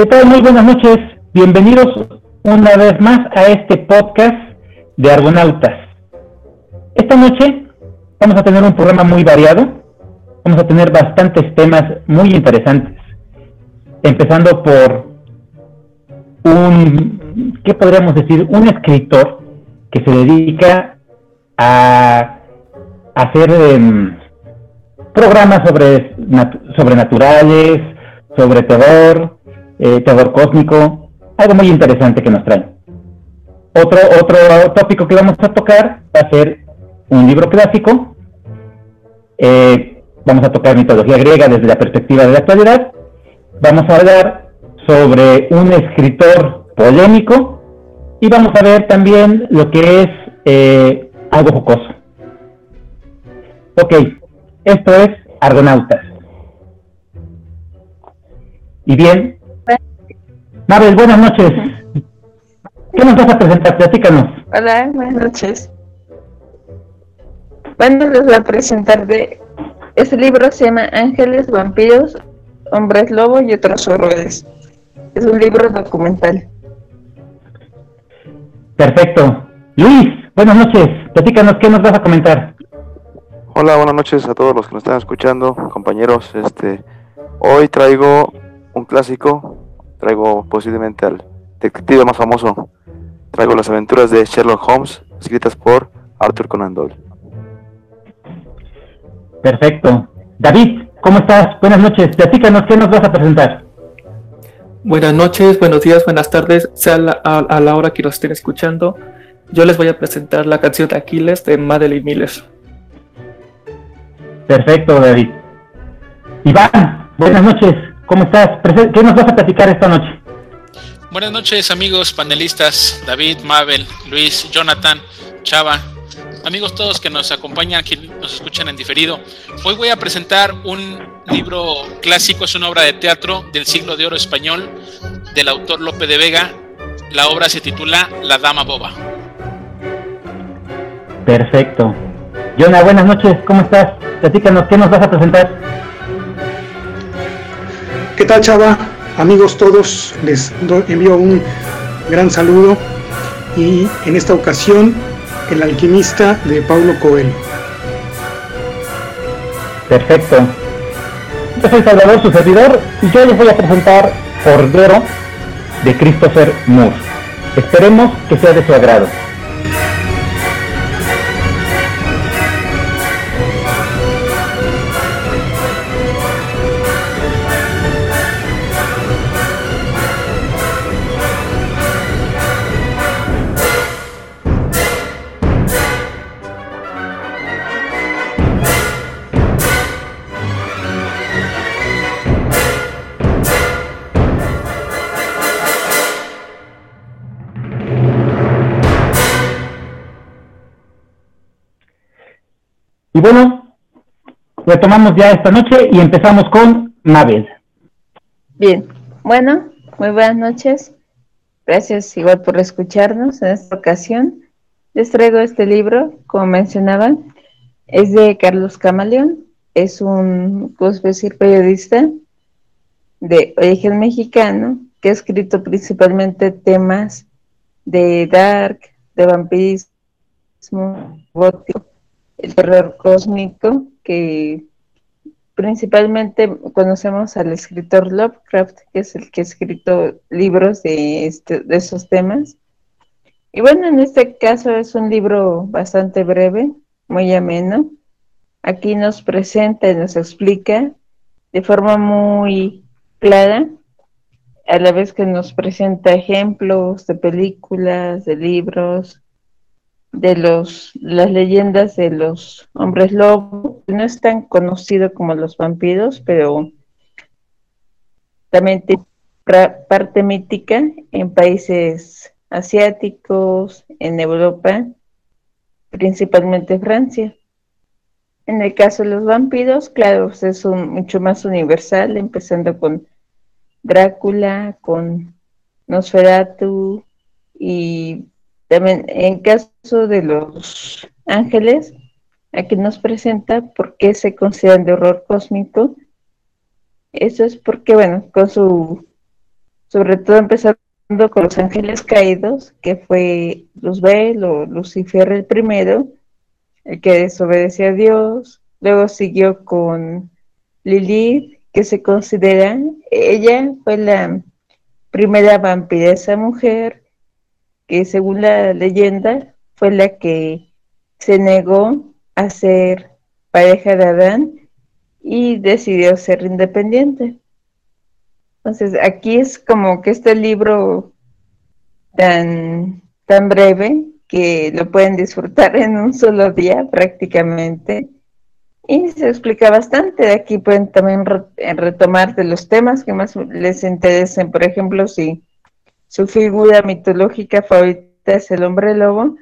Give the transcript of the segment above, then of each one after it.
¿Qué tal? Muy buenas noches. Bienvenidos una vez más a este podcast de Argonautas. Esta noche vamos a tener un programa muy variado. Vamos a tener bastantes temas muy interesantes. Empezando por un, ¿qué podríamos decir? Un escritor que se dedica a hacer em, programas sobre sobrenaturales, sobre terror, eh, cósmico, algo muy interesante que nos trae. Otro, otro tópico que vamos a tocar va a ser un libro clásico. Eh, vamos a tocar mitología griega desde la perspectiva de la actualidad. Vamos a hablar sobre un escritor polémico y vamos a ver también lo que es eh, algo jocoso. Ok, esto es Argonautas. Y bien, Mabel, buenas noches. ¿Qué nos vas a presentar? Platícanos. Hola, buenas noches. Bueno, les voy a presentar de... Este libro se llama Ángeles, Vampiros, Hombres Lobo y otros horrores. Es un libro documental. Perfecto. Luis, buenas noches. Platícanos, ¿qué nos vas a comentar? Hola, buenas noches a todos los que nos están escuchando, compañeros. Este, hoy traigo un clásico, traigo posiblemente al detective más famoso. Traigo las aventuras de Sherlock Holmes, escritas por Arthur Conan Doyle. Perfecto. David, ¿cómo estás? Buenas noches. Platícanos, ¿qué nos vas a presentar? Buenas noches, buenos días, buenas tardes, sea a, la hora que nos estén escuchando. Yo les voy a presentar la canción de Aquiles de Madeline Miller. Perfecto, David. Iván, buenas noches. ¿Cómo estás? ¿Qué nos vas a platicar esta noche? Buenas noches, amigos panelistas, David, Mabel, Luis, Jonathan, Chava, amigos todos que nos acompañan, que nos escuchan en diferido. Hoy voy a presentar un libro clásico, es una obra de teatro del siglo de oro español del autor Lope de Vega. La obra se titula La Dama Boba. Perfecto. Jonah, buenas noches, ¿cómo estás? Platícanos, ¿qué nos vas a presentar? ¿Qué tal, Chava? Amigos todos, les envío un gran saludo y en esta ocasión El alquimista de Paulo Coelho. Perfecto. Yo soy Salvador, su servidor, y yo les voy a presentar Cordero de Christopher Moore. Esperemos que sea de su agrado. Y bueno, retomamos ya esta noche y empezamos con Mabel. Bien, bueno, muy buenas noches. Gracias igual por escucharnos en esta ocasión. Les traigo este libro, como mencionaban, es de Carlos Camaleón, es un, ¿cómo decir?, periodista de origen mexicano que ha escrito principalmente temas de dark, de vampirismo, gótico, el terror cósmico, que principalmente conocemos al escritor Lovecraft, que es el que ha escrito libros de, este, de esos temas. Y bueno, en este caso es un libro bastante breve, muy ameno. Aquí nos presenta y nos explica de forma muy clara, a la vez que nos presenta ejemplos de películas, de libros, de los las leyendas de los hombres lobos no es tan conocido como los vampiros pero también tiene parte mítica en países asiáticos en Europa principalmente Francia. En el caso de los vampiros claro pues, es un, mucho más universal empezando con Drácula con Nosferatu y también en caso de los ángeles, aquí nos presenta por qué se consideran de horror cósmico. Eso es porque, bueno, con su sobre todo empezando con los ángeles caídos, que fue Luzbel o Lucifer el primero, el que desobedeció a Dios, luego siguió con Lilith, que se considera, ella fue la primera vampiresa mujer, que según la leyenda fue la que se negó a ser pareja de Adán y decidió ser independiente. Entonces, aquí es como que este libro tan, tan breve que lo pueden disfrutar en un solo día prácticamente. Y se explica bastante. Aquí pueden también retomar de los temas que más les interesen. Por ejemplo, si su figura mitológica favorita es el hombre lobo,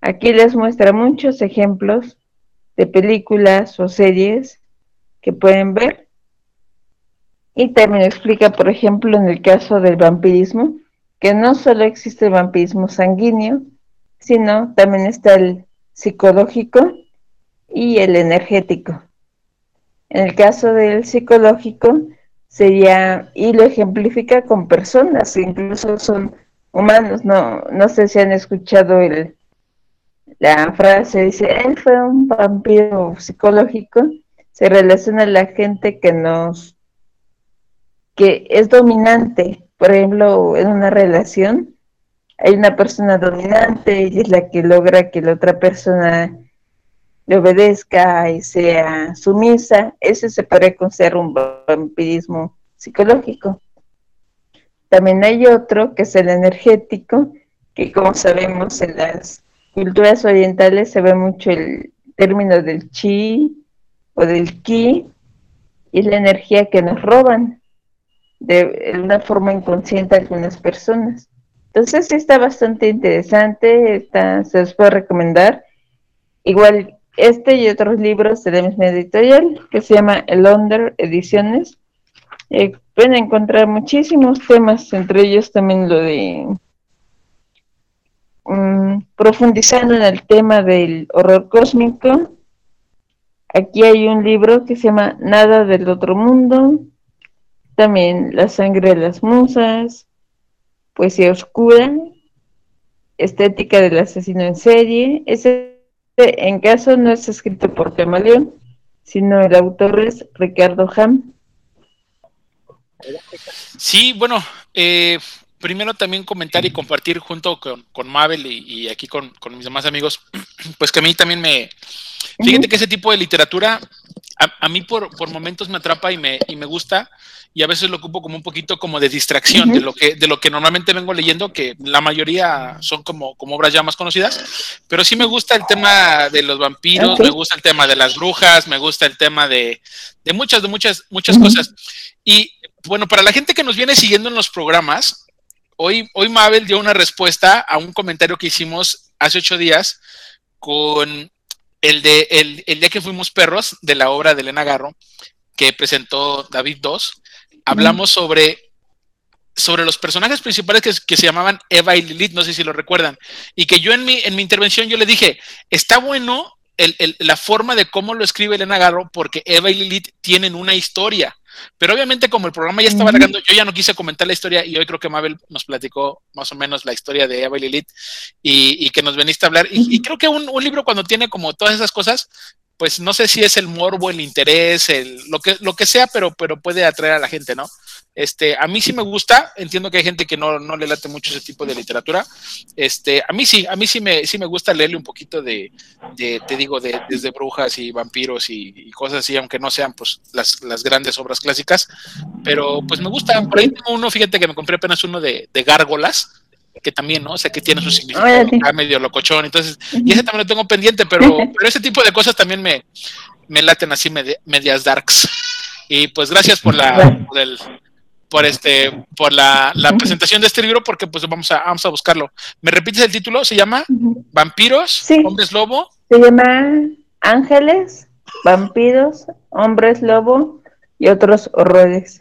aquí les muestra muchos ejemplos de películas o series que pueden ver. Y también explica, por ejemplo, en el caso del vampirismo, que no solo existe el vampirismo sanguíneo, sino también está el psicológico y el energético. En el caso del psicológico, sería, y lo ejemplifica con personas incluso son humanos, no, no sé si han escuchado el, la frase, dice, él fue un vampiro psicológico, se relaciona a la gente que nos, que es dominante, por ejemplo, en una relación, hay una persona dominante y es la que logra que la otra persona le obedezca y sea sumisa, eso se puede considerar un vampirismo psicológico. También hay otro que es el energético, que como sabemos en las culturas orientales se ve mucho el término del chi o del ki, y la energía que nos roban de una forma inconsciente a algunas personas. Entonces está bastante interesante, se los puedo recomendar. Igual este y otros libros de la misma editorial que se llama El Under Ediciones. Eh, pueden encontrar muchísimos temas, entre ellos también lo de mm, profundizando en el tema del horror cósmico. Aquí hay un libro que se llama Nada del otro mundo, también La sangre de las musas, Poesía oscura, Estética del asesino en serie. Ese en caso no es escrito por Camaleón, sino el autor es Ricardo Ham. Sí, bueno, eh, primero también comentar y compartir junto con, con Mabel y, aquí con, mis demás amigos, pues que a mí también me... Fíjate que ese tipo de literatura a, mí por, por, momentos me atrapa y me, y me gusta y a veces lo ocupo como un poquito como de distracción de, lo que, de lo que normalmente vengo leyendo, que la mayoría son como, como obras ya más conocidas, pero sí me gusta el tema de los vampiros, me gusta el tema de las brujas, me gusta el tema de, de muchas, de muchas, muchas cosas. Y bueno, para la gente que nos viene siguiendo en los programas, hoy, hoy Mabel dio una respuesta a un comentario que hicimos hace ocho días con el de el, el día que fuimos perros de la obra de Elena Garro que presentó David II hablamos sobre, sobre los personajes principales que, se llamaban Eva y Lilith, no sé si lo recuerdan, y que yo en mi, en mi intervención yo le dije, está bueno la forma de cómo lo escribe Elena Garro porque Eva y Lilith tienen una historia. Pero obviamente como el programa ya estaba uh yo ya no quise comentar la historia y hoy creo que Mabel nos platicó más o menos la historia de Eva y Lilith y, que nos veniste a hablar. Y, creo que un, un, libro cuando tiene como todas esas cosas, pues no sé si es el morbo, el interés, el, lo, que, lo que sea, pero, pero puede atraer a la gente, ¿no? Este, a mí sí me gusta, entiendo que hay gente que no, no le late mucho ese tipo de literatura. Este, a mí sí, a mí sí me, sí me gusta leerle un poquito de, de te digo, de, desde brujas y vampiros y, cosas así, aunque no sean pues las, las, grandes obras clásicas, pero pues me gusta. Por ahí tengo uno, fíjate que me compré apenas uno de, de gárgolas, que también, ¿no? O sea, que tiene su significado medio locochón. Entonces, y ese también lo tengo pendiente, pero, pero ese tipo de cosas también me, me laten así medias darks. Y pues gracias por la por, este por la, presentación de este libro porque pues vamos a vamos a buscarlo. ¿Me repites el título? Se llama Vampiros, Hombres Lobo. Se llama Ángeles, Vampiros, Hombres Lobo y otros horrores.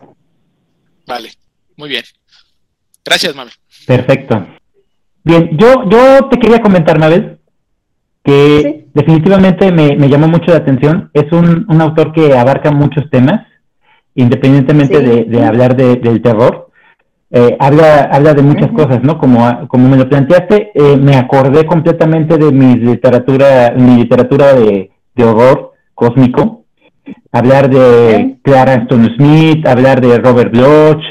Vale, muy bien. Gracias, mami. Perfecto. Bien, yo, yo te quería comentar, Mabel, que definitivamente me, llamó mucho la atención. Es un, un, autor que abarca muchos temas, independientemente de, hablar del terror. eh, habla, habla de muchas cosas, ¿no? Como, como me lo planteaste, eh, me acordé completamente de mi literatura, mi literatura de, horror cósmico. Hablar de Clara Stone Smith, hablar de Robert Bloch,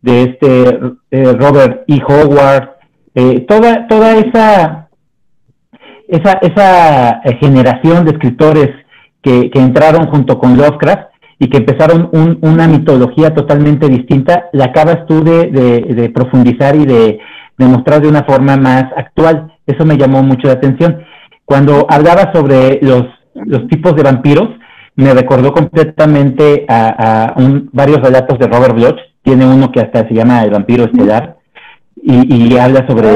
de este eh, Robert E. Howard, toda, toda esa, esa, esa generación de escritores que, que entraron junto con Lovecraft y que empezaron una mitología totalmente distinta, la acabas tú de, profundizar y de, demostrar de una forma más actual. Eso me llamó mucho la atención. Cuando hablaba sobre los, los tipos de vampiros, me recordó completamente a, varios relatos de Robert Bloch. Tiene uno que hasta se llama El vampiro estelar y, habla sobre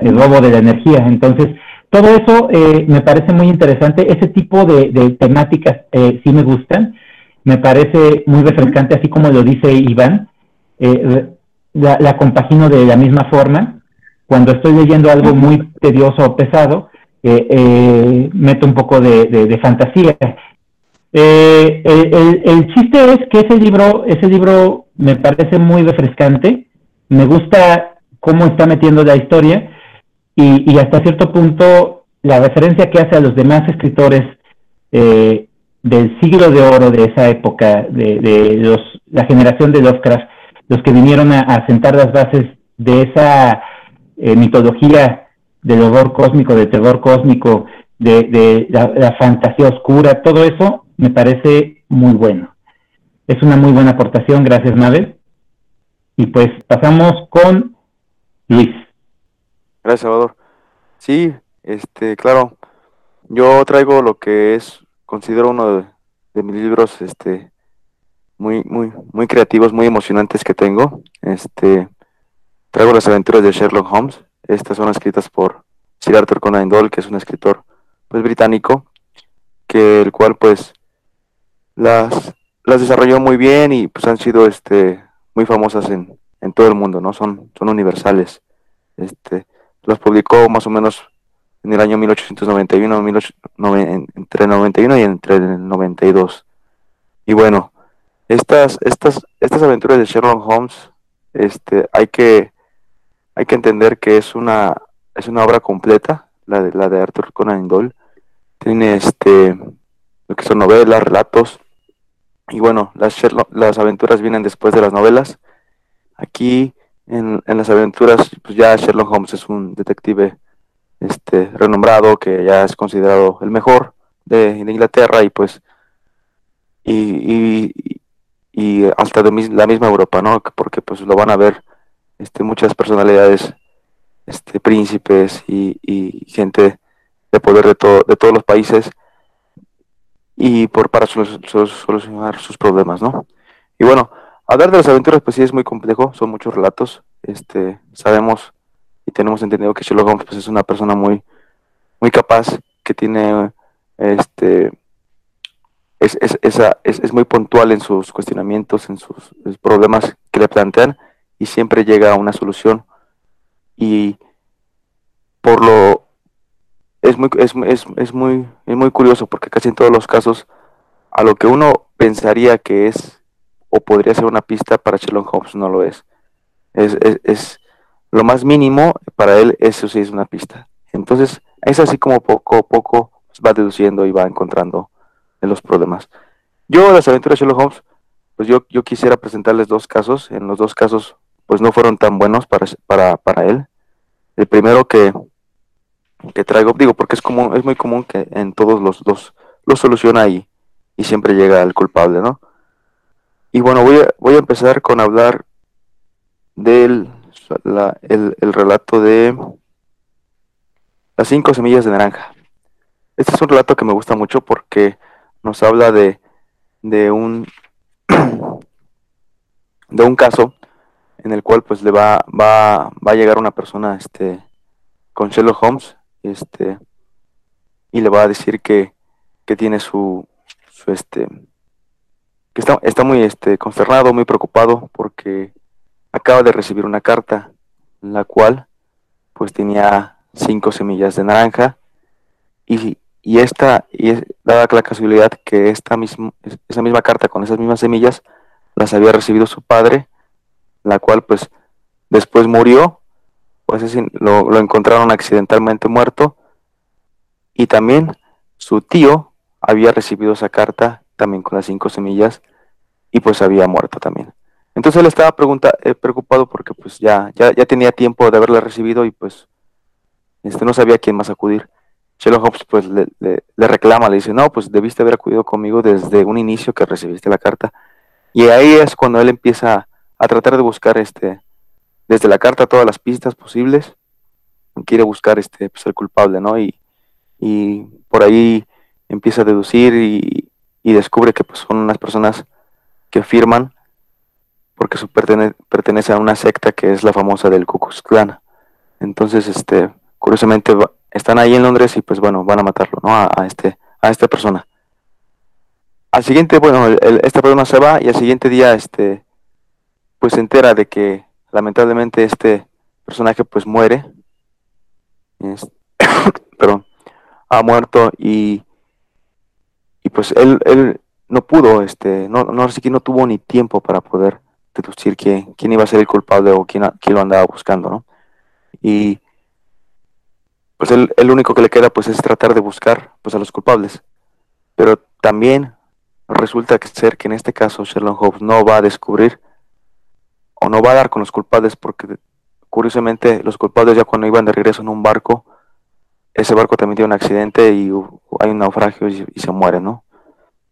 el robo de la energía. Entonces, todo eso eh, me parece muy interesante. Ese tipo de, temáticas eh, sí me gustan me parece muy refrescante, así como lo dice Iván, eh, la, compagino de la misma forma. Cuando estoy leyendo algo muy tedioso o pesado, eh, eh, meto un poco de, fantasía. El, chiste es que ese libro, ese libro me parece muy refrescante, me gusta cómo está metiendo la historia y, y hasta cierto punto la referencia que hace a los demás escritores eh, del siglo de oro de esa época, de, los, la generación de Lovecraft, los que vinieron a, sentar las bases de esa eh, mitología del horror cósmico, del terror cósmico, de, la, fantasía oscura, todo eso me parece muy bueno. Es una muy buena aportación, gracias Mabel. Y pues pasamos con Luis. Gracias, Salvador. Sí, este, claro, yo traigo lo que es considero uno de, mis libros este, muy, muy, muy creativos, muy emocionantes que tengo. Este, traigo las aventuras de Sherlock Holmes. Estas son escritas por Sir Arthur Conan Doyle, que es un escritor pues, británico, que el cual pues las, las desarrolló muy bien y pues han sido este, muy famosas en, en todo el mundo, ¿no? Son, son universales. Este, las publicó más o menos en el año 1891, entre el 91 y entre el 92. Y bueno, estas, estas, estas aventuras de Sherlock Holmes, este, hay que, hay que entender que es una, es una obra completa, la de, la de Arthur Conan Doyle. Tiene este, lo que son novelas, relatos, y bueno, las, las aventuras vienen después de las novelas. Aquí en, en las aventuras, pues ya Sherlock Holmes es un detective este, renombrado, que ya es considerado el mejor de, Inglaterra y pues y, y, hasta de la misma Europa, ¿no? Porque pues lo van a ver este, muchas personalidades, este, príncipes y, gente de poder de, todo, de todos los países y por para solucionar sus problemas, ¿no? Y bueno, hablar de las aventuras pues sí es muy complejo, son muchos relatos, este, sabemos y tenemos entendido que Sherlock Holmes pues, es una persona muy, muy capaz, que tiene este es, es, es, muy puntual en sus cuestionamientos, en sus, problemas que le plantean y siempre llega a una solución. Y por lo es muy, es, es, muy, es muy curioso porque casi en todos los casos a lo que uno pensaría que es o podría ser una pista para Sherlock Holmes no lo es. Es, es, lo más mínimo, para él eso sí es una pista. Entonces, es así como poco a poco va deduciendo y va encontrando los problemas. Yo, las aventuras de Sherlock Holmes, pues yo, yo quisiera presentarles dos casos. En los dos casos, pues no fueron tan buenos para, para, para él. El primero que, que traigo, digo, porque es común, es muy común que en todos los dos lo soluciona y, y siempre llega el culpable, ¿no? Y bueno, voy a, voy a empezar con hablar del el, relato de las cinco semillas de naranja. Este es un relato que me gusta mucho porque nos habla de, de un de un caso en el cual pues le va, va, va a llegar una persona este con Sherlock Holmes este y le va a decir que, que tiene su, su este que está, está muy este consternado, muy preocupado porque acaba de recibir una carta, la cual pues tenía cinco semillas de naranja y, y esta, y es, dada la casualidad que esta misma, esa misma carta con esas mismas semillas las había recibido su padre, la cual pues después murió, pues lo, lo encontraron accidentalmente muerto y también su tío había recibido esa carta también con las cinco semillas y pues había muerto también. Entonces él estaba pregunta, eh, preocupado porque pues ya, ya, ya, tenía tiempo de haberla recibido y pues este, no sabía a quién más acudir. Sherlock Holmes pues le, le, reclama, le dice, no, pues debiste haber acudido conmigo desde un inicio que recibiste la carta. Y ahí es cuando él empieza a tratar de buscar este, desde la carta todas las pistas posibles. Quiere buscar este, pues, el culpable, ¿no? Y, y por ahí empieza a deducir y, y descubre que pues, son unas personas que firman porque su pertenece a una secta que es la famosa del Ku Klan. Entonces, este, curiosamente están ahí en Londres y pues bueno, van a matarlo, ¿no? A, este, a esta persona. Al siguiente, bueno, esta persona se va y al siguiente día, este, pues se entera de que lamentablemente este personaje pues muere. perdón, ha muerto y, y pues él, él no pudo, este, no, no, no tuvo ni tiempo para poder deducir quién, quién iba a ser el culpable o quién, quién lo andaba buscando, ¿no? Y pues el, el, único que le queda pues es tratar de buscar pues a los culpables. Pero también resulta que ser que en este caso Sherlock Holmes no va a descubrir o no va a dar con los culpables porque curiosamente los culpables ya cuando iban de regreso en un barco, ese barco también tiene un accidente y hay un naufragio y, y se muere, ¿no?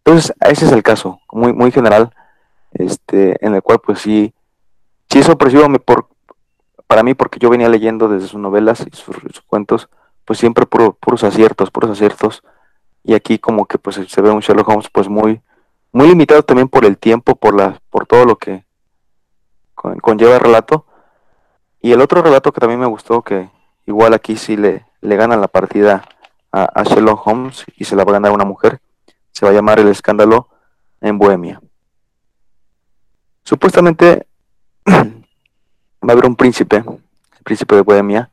Entonces, ese es el caso, muy, muy general, este, en el cual pues sí, sí es sorpresivo por, para mí porque yo venía leyendo desde sus novelas y sus, cuentos, pues siempre puros aciertos, puros aciertos, y aquí como que pues se ve un Sherlock Holmes pues muy, muy limitado también por el tiempo, por, la, por todo lo que conlleva el relato, y el otro relato que también me gustó, que igual aquí sí le, le gana la partida a, a Sherlock Holmes y se la va a ganar una mujer, se va a llamar El escándalo en Bohemia. Supuestamente va a haber un príncipe, el príncipe de Bohemia,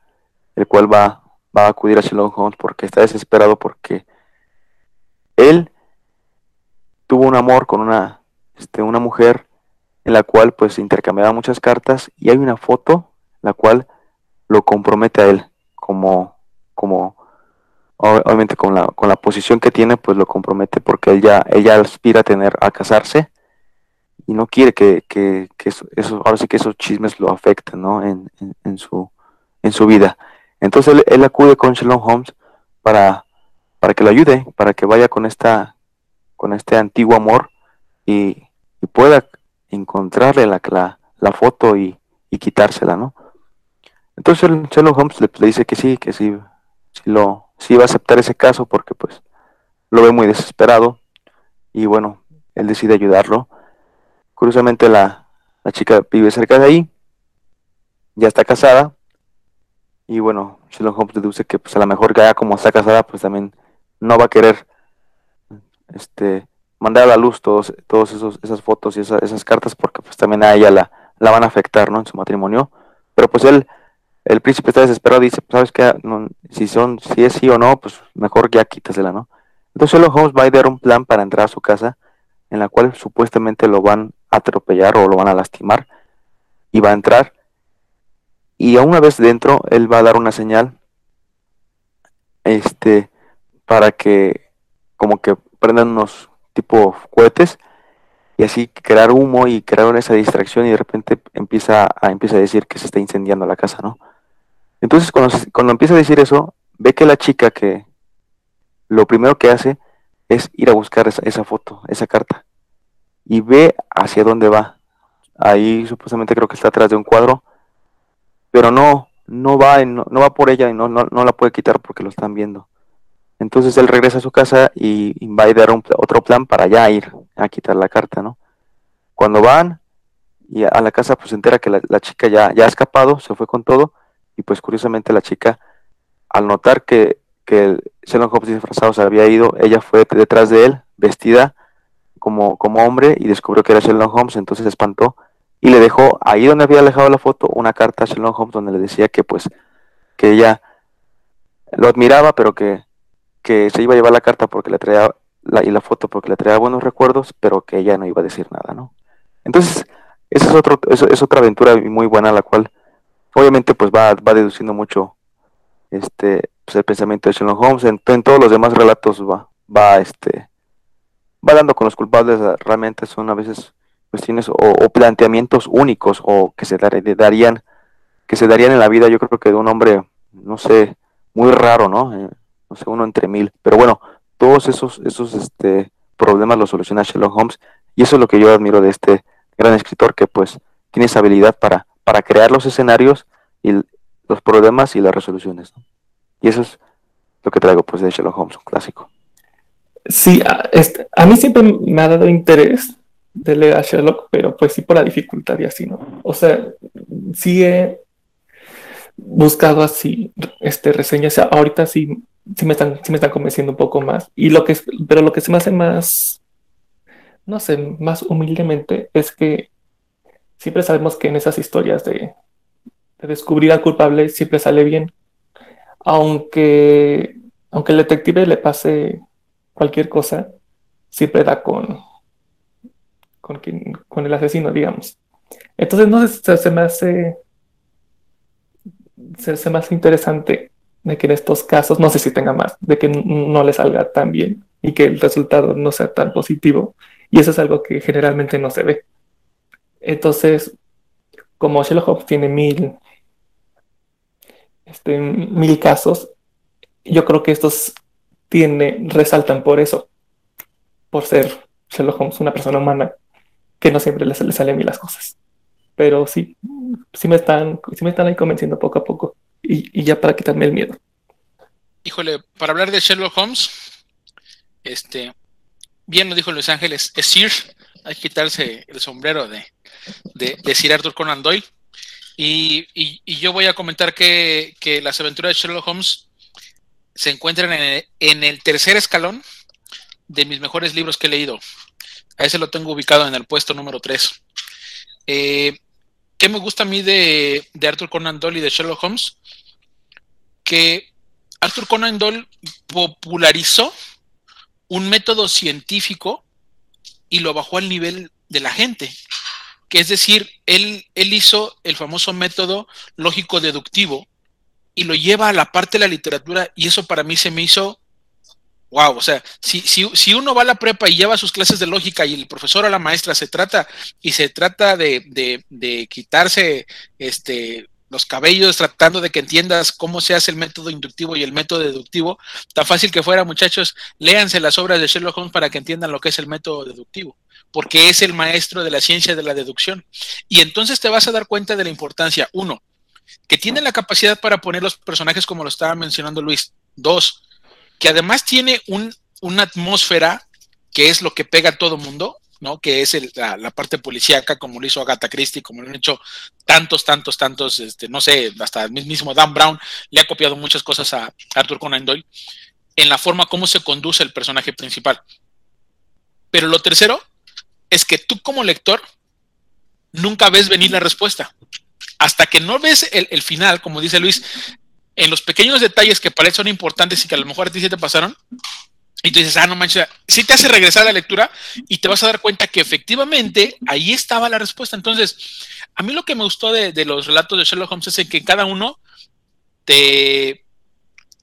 el cual va, va a acudir a Sherlock Holmes porque está desesperado porque él tuvo un amor con una, este, una mujer en la cual pues intercambiaba muchas cartas y hay una foto la cual lo compromete a él como, como obviamente con la, con la posición que tiene, pues lo compromete porque ella, ella aspira a tener, a casarse y no quiere que, que, eso, ahora sí que esos chismes lo afecten, ¿no? En, en, su, en su vida. Entonces él, acude con Sherlock Holmes para, para que lo ayude, para que vaya con esta, con este antiguo amor y, pueda encontrarle la, la, la foto y, y, quitársela, ¿no? Entonces Sherlock Holmes le, le dice que sí, que sí, sí lo, si va a aceptar ese caso porque pues lo ve muy desesperado y bueno, él decide ayudarlo. Curiosamente la, la chica vive cerca de ahí, ya está casada y bueno, Sherlock Holmes deduce que pues a lo mejor ya como está casada pues también no va a querer este mandar a la luz todos, todos esos, esas fotos y esas cartas porque pues también a ella la, la van a afectar ¿no? en su matrimonio. Pero pues él el príncipe está desesperado dice, pues, ¿sabes qué? si, son, si es sí o no, pues mejor ya quítasela, ¿no? Entonces Sherlock Holmes va a dar un plan para entrar a su casa, en la cual supuestamente lo van atropellar o lo van a lastimar, y va a entrar, y a una vez dentro, él va a dar una señal, este, para que, como que prendan unos tipo cohetes, y así crear humo y crear esa distracción y de repente empieza a, empieza a decir que se está incendiando la casa, ¿no? Entonces, cuando, empieza a decir eso, ve que la chica que lo primero que hace es ir a buscar esa, foto, esa carta, y ve hacia dónde va. Ahí supuestamente creo que está atrás de un cuadro, pero no, no va, no, no va por ella y no, no, no, la puede quitar porque lo están viendo. Entonces él regresa a su casa y, va a dar otro plan para ya ir a quitar la carta, ¿no? Cuando van y a, la casa, pues se entera que la, chica ya, ya ha escapado, se fue con todo, y pues curiosamente la chica, al notar que, que el Sherlock Holmes disfrazado se había ido, ella fue detrás de él, vestida como, como hombre, y descubrió que era Sherlock Holmes, entonces se espantó y le dejó ahí donde había dejado la foto una carta a Sherlock Holmes donde le decía que pues que ella lo admiraba, pero que, que se iba a llevar la carta porque le traía la, y la foto porque le traía buenos recuerdos, pero que ella no iba a decir nada, ¿no? Entonces, esa es, otro, es, es otra aventura muy buena la cual obviamente pues va, va deduciendo mucho este pues, el pensamiento de Sherlock Holmes. En, en, todos los demás relatos va, va este va dando con los culpables, realmente son a veces cuestiones o, planteamientos únicos o que se darían que se darían en la vida, yo creo que de un hombre, no sé, muy raro, ¿no? Eh, no sé, uno entre mil. Pero bueno, todos esos, esos este, problemas los soluciona Sherlock Holmes y eso es lo que yo admiro de este gran escritor que pues tiene esa habilidad para, para crear los escenarios y los problemas y las resoluciones. Y eso es lo que traigo pues de Sherlock Holmes, un clásico. Sí, a, este, a mí siempre me ha dado interés de leer a Sherlock, pero pues sí por la dificultad y así, ¿no? O sea, sí he buscado así este, reseñas, ahorita sí, sí, me están, sí me están convenciendo un poco más. Y lo que, pero lo que se me hace más, no sé, más humildemente es que siempre sabemos que en esas historias de, de descubrir al culpable siempre sale bien. Aunque, aunque el detective le pase cualquier cosa, siempre da con, con, quien, con el asesino, digamos. Entonces, no sé, se, me hace se, interesante de que en estos casos, no sé si tenga más, de que no le salga tan bien y que el resultado no sea tan positivo. Y eso es algo que generalmente no se ve. Entonces, como Sherlock Holmes tiene mil, este, mil casos, yo creo que estos tiene, resaltan por eso, por ser Sherlock Holmes una persona humana que no siempre le, le salen bien las cosas. Pero sí, sí me están, sí me están ahí convenciendo poco a poco y, y ya para quitarme el miedo. Híjole, para hablar de Sherlock Holmes, este, bien lo dijo Luis Ángeles, es Sir, hay que quitarse el sombrero de, de, Sir Arthur Conan Doyle. Y, y, yo voy a comentar que, que, las aventuras de Sherlock Holmes se encuentran en el, tercer escalón de mis mejores libros que he leído. A ese lo tengo ubicado en el puesto número 3. Eh, ¿Qué me gusta a mí de, de, Arthur Conan Doyle y de Sherlock Holmes? Que Arthur Conan Doyle popularizó un método científico y lo bajó al nivel de la gente. Que es decir, él, él hizo el famoso método lógico deductivo, y lo lleva a la parte de la literatura y eso para mí se me hizo wow, o sea, si, si, si, uno va a la prepa y lleva sus clases de lógica y el profesor o la maestra se trata y se trata de, de, de quitarse este los cabellos tratando de que entiendas cómo se hace el método inductivo y el método deductivo, tan fácil que fuera, muchachos, léanse las obras de Sherlock Holmes para que entiendan lo que es el método deductivo, porque es el maestro de la ciencia de la deducción. Y entonces te vas a dar cuenta de la importancia, uno, que tiene la capacidad para poner los personajes como lo estaba mencionando Luis. Dos, que además tiene un, una atmósfera que es lo que pega a todo mundo, ¿no? Que es la, parte policíaca, como lo hizo Agatha Christie, como lo han hecho tantos, tantos, tantos, este, no sé, hasta el mismo Dan Brown le ha copiado muchas cosas a Arthur Conan Doyle en la forma como se conduce el personaje principal. Pero lo tercero es que tú como lector nunca ves venir la respuesta hasta que no ves el, final, como dice Luis, en los pequeños detalles que parecen son importantes y que a lo mejor a ti sí te pasaron, y tú dices, ah, no manches, sí te hace regresar a la lectura y te vas a dar cuenta que efectivamente ahí estaba la respuesta. Entonces, a mí lo que me gustó de, los relatos de Sherlock Holmes es que cada uno te,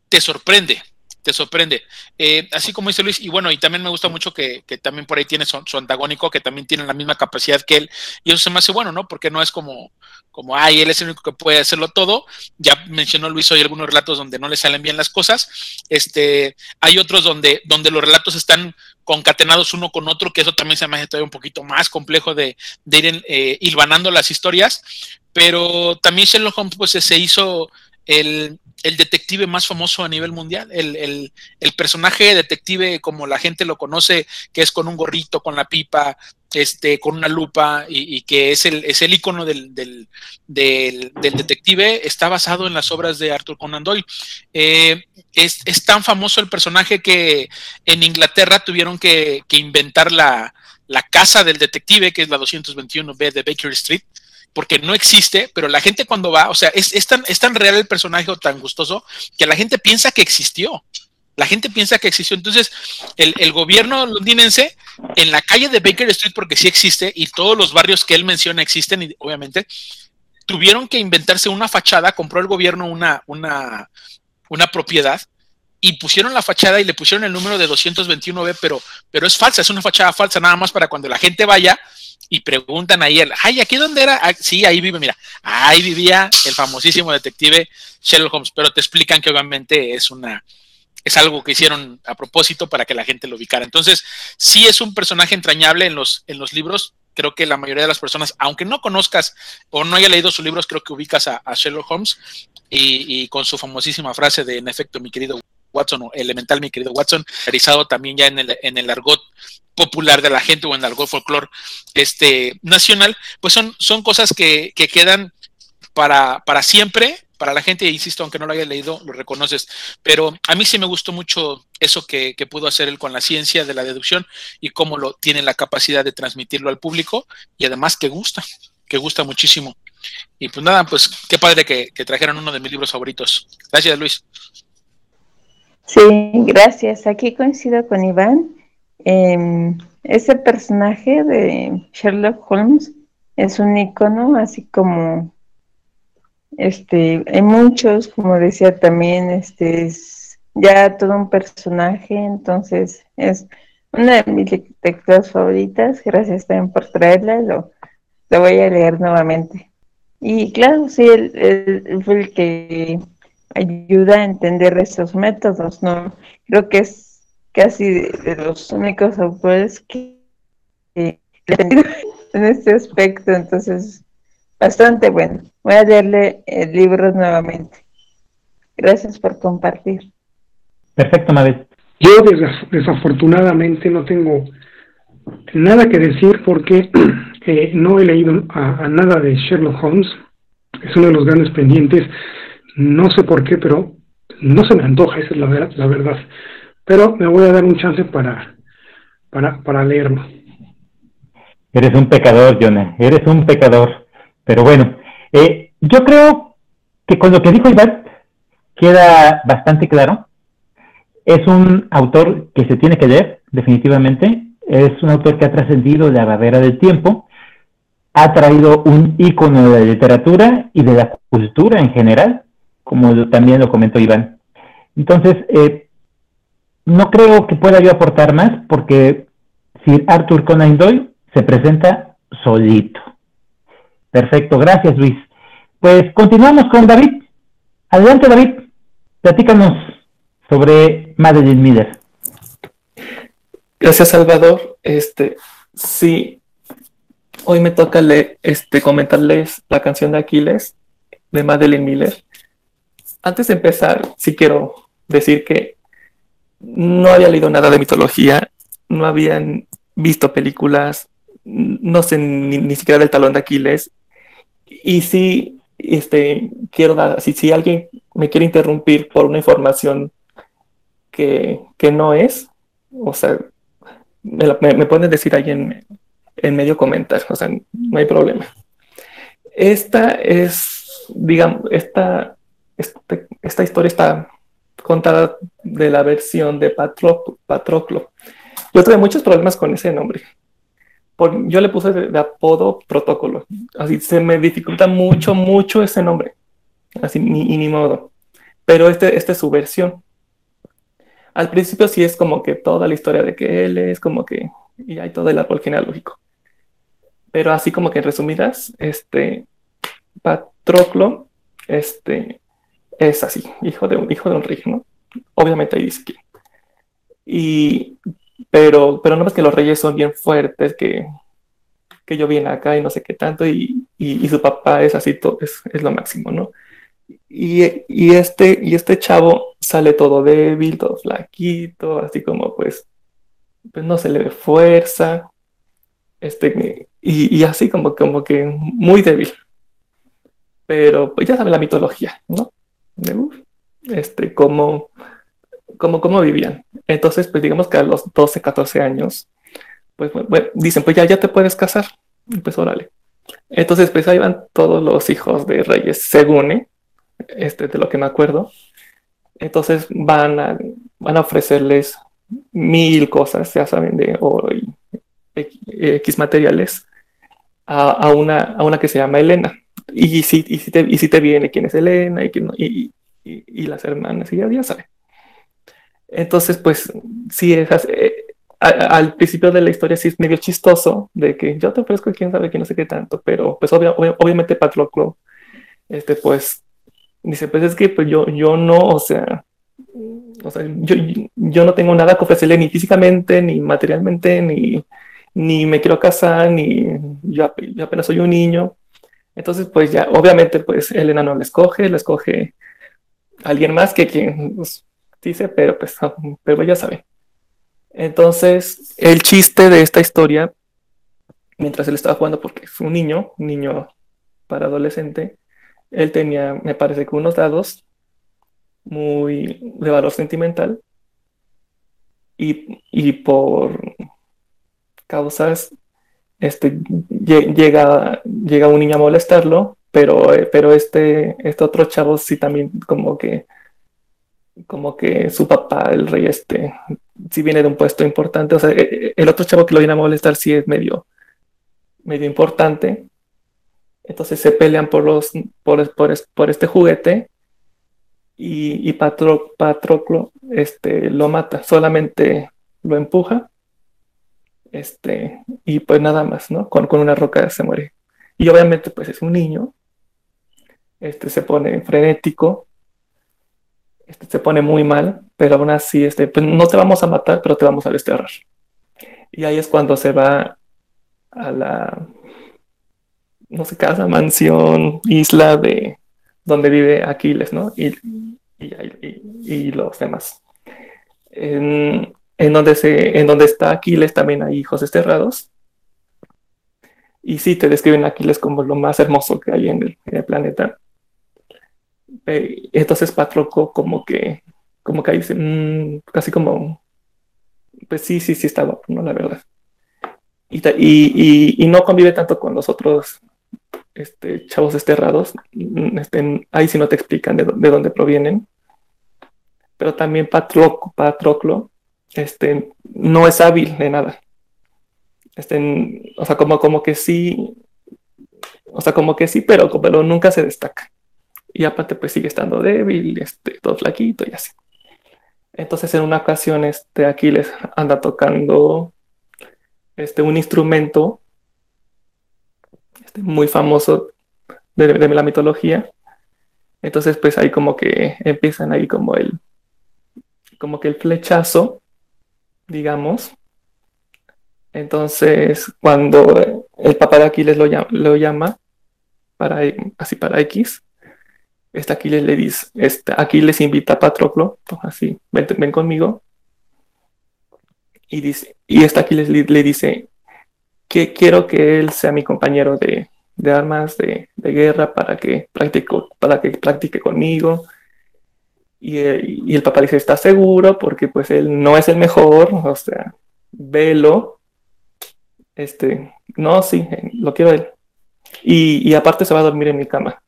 te sorprende te sorprende. Eh, así como dice Luis, y bueno, y también me gusta mucho que, también por ahí tiene su, antagónico, que también tiene la misma capacidad que él, y eso se me hace bueno, ¿no? Porque no es como, como, ay, él es el único que puede hacerlo todo. Ya mencionó Luis hoy algunos relatos donde no le salen bien las cosas. Este, hay otros donde, donde los relatos están concatenados uno con otro, que eso también se me hace todavía un poquito más complejo de, de ir eh, hilvanando las historias. Pero también Sherlock Holmes pues, se hizo el, el detective más famoso a nivel mundial, el, el, personaje detective como la gente lo conoce, que es con un gorrito, con la pipa, este, con una lupa y, que es el, es el icono del, del, del, del, detective, está basado en las obras de Arthur Conan Doyle. Eh, es, es, tan famoso el personaje que en Inglaterra tuvieron que, que inventar la, la casa del detective, que es la 221B de Baker Street, porque no existe, pero la gente cuando va, o sea, es, tan, es tan real el personaje o tan gustoso que la gente piensa que existió. La gente piensa que existió. Entonces, el, el, gobierno londinense, en la calle de Baker Street, porque sí existe, y todos los barrios que él menciona existen, y obviamente, tuvieron que inventarse una fachada, compró el gobierno una, una, una propiedad y pusieron la fachada y le pusieron el número de 221B, pero, pero es falsa, es una fachada falsa, nada más para cuando la gente vaya y preguntan ahí, el, ay, ¿aquí dónde era? Ah, sí, ahí vive, mira, ahí vivía el famosísimo detective Sherlock Holmes, pero te explican que obviamente es una, es algo que hicieron a propósito para que la gente lo ubicara. Entonces, sí es un personaje entrañable en los, en los libros. Creo que la mayoría de las personas, aunque no conozcas o no haya leído sus libros, creo que ubicas a, Sherlock Holmes y, con su famosísima frase de, en efecto, mi querido Watson o elemental, mi querido Watson, realizado también ya en el, en el argot popular de la gente o en el argot folclore este, nacional, pues son, son cosas que, que quedan para, para siempre para la gente, insisto, aunque no lo haya leído, lo reconoces. Pero a mí sí me gustó mucho eso que, pudo hacer él con la ciencia de la deducción y cómo lo tiene la capacidad de transmitirlo al público y además que gusta, que gusta muchísimo. Y pues nada, pues qué padre que, trajeran uno de mis libros favoritos. Gracias, Luis. Sí, gracias. Aquí coincido con Iván. Em, ese personaje de Sherlock Holmes es un icono, así como este, hay muchos, como decía también, este es ya todo un personaje, entonces es una de mis lecturas favoritas. Gracias también por traerla, lo, lo voy a leer nuevamente. Y claro, sí, él, fue el que ayuda a entender estos métodos, ¿no? Creo que es casi de, los únicos autores que, que en este aspecto, entonces bastante bueno. Voy a leerle el libro nuevamente. Gracias por compartir. Perfecto, Mabel. Yo desafortunadamente no tengo nada que decir porque eh, no he leído a, nada de Sherlock Holmes. Es uno de los grandes pendientes. No sé por qué, pero no se me antoja, esa es la, la verdad. Pero me voy a dar un chance para, para, para leerlo. Eres un pecador, Jonah. Eres un pecador. Pero bueno, eh, yo creo que con lo que dijo Iván queda bastante claro. Es un autor que se tiene que leer, definitivamente. Es un autor que ha trascendido la barrera del tiempo, ha traído un ícono de la literatura y de la cultura en general, como también lo comentó Iván. Entonces, eh, no creo que pueda yo aportar más porque Sir Arthur Conan Doyle se presenta solito. Perfecto, gracias Luis. Pues continuamos con David. Adelante David, platícanos sobre Madeline Miller. Gracias Salvador. Este, sí, hoy me toca leer, este, comentarles la canción de Aquiles de Madeline Miller. Antes de empezar, sí quiero decir que no había leído nada de mitología, no habían visto películas, no sé ni, siquiera del talón de Aquiles, y si este, quiero dar, si, si alguien me quiere interrumpir por una información que, no es, o sea, me, me, pueden decir ahí en, en medio comentario, o sea, no hay problema. Esta es, digamos, esta, este, esta historia está contada de la versión de Patroclo. Yo tuve muchos problemas con ese nombre yo le puse de, apodo protocolo. Así se me dificulta mucho, mucho ese nombre. Así ni, ni modo. Pero este, este es su versión. Al principio sí es como que toda la historia de que él es como que, y hay todo el árbol genealógico. Pero así como que en resumidas, este, Patroclo, este, es así, hijo de un hijo de un rey, ¿no? Obviamente ahí dice que. Y pero, pero no es que los reyes son bien fuertes, que, que yo vine acá y no sé qué tanto, y, y, su papá es así, todo, es, es, lo máximo, ¿no? Y, y, este, y este chavo sale todo débil, todo flaquito, así como pues, pues no se le ve fuerza, este, y, y así como, como que muy débil. Pero pues ya sabe la mitología, ¿no? Este, como cómo, cómo vivían. Entonces, pues digamos que a los 12, 14 años, pues dicen, pues ya, ya te puedes casar. pues. Entonces, pues ahí van todos los hijos de reyes, según, este, de lo que me acuerdo. Entonces van a, van a ofrecerles mil cosas, ya saben, de oro y X materiales a, a, una, a una que se llama Elena. Y, si, y, si te, y si te viene quién es Elena y, quién, y, y, las hermanas, y ya, ya sabe. Entonces, pues, sí, esas, eh, al principio de la historia sí es medio chistoso, de que yo te ofrezco quién sabe que no sé qué tanto, pero pues obviamente Patroclo, este, pues, dice, pues es que pues, yo, yo no, o sea, o sea yo, yo no tengo nada que ofrecerle ni físicamente, ni materialmente, ni, ni me quiero casar, ni yo, apenas soy un niño. Entonces, pues ya, obviamente, pues Elena no le escoge, le escoge alguien más que quien dice, pero pues, pero ya sabe. Entonces, el chiste de esta historia, mientras él estaba jugando, porque es un niño, un niño para adolescente, él tenía, me parece que unos dados muy de valor sentimental y, por causas este, llega, llega un niño a molestarlo, pero, pero este, este otro chavo sí también como que como que su papá, el rey este, si viene de un puesto importante, o sea, e, e, el otro chavo que lo viene a molestar sí es medio, medio importante. Entonces se pelean por los, por, por, este juguete y, y Patroclo este, lo mata, solamente lo empuja este, y pues nada más, ¿no? Con, con una roca se muere. Y obviamente pues es un niño, este, se pone frenético, este, se pone muy mal, pero aún así, este, pues no te vamos a matar, pero te vamos a desterrar. Y ahí es cuando se va a la, no sé, casa, mansión, isla de donde vive Aquiles, ¿no? Y, y, los demás. Donde se, en donde está Aquiles también hay hijos desterrados. Y sí, te describen Aquiles como lo más hermoso que hay en el planeta. Eh, entonces Patroco como que, como que ahí dice, mm, casi como, pues sí, sí, sí guapo, ¿no? La verdad. Y, y, no convive tanto con los otros este, chavos desterrados. Mm, este, ahí sí no te explican de, dónde provienen. Pero también Patroco, Patroclo este, no es hábil de nada. Este, o sea, como, como que sí, o sea, como que sí, pero, pero nunca se destaca. Y aparte pues sigue estando débil, este, todo flaquito y así. Entonces en una ocasión este, Aquiles anda tocando este, un instrumento este, muy famoso de, la mitología. Entonces pues ahí como que empiezan ahí como el, como que el flechazo, digamos. Entonces cuando el papá de Aquiles lo llama, para, así para X, este Aquiles le dice, este Aquiles invita a Patroclo, así, ven, conmigo. Y dice, y este Aquiles le, dice que quiero que él sea mi compañero de, armas de, guerra para que practique, para que practique conmigo. Y, el papá dice, ¿está seguro? Porque pues él no es el mejor, o sea, velo. Este, no, sí, lo quiero él. Y, aparte se va a dormir en mi cama.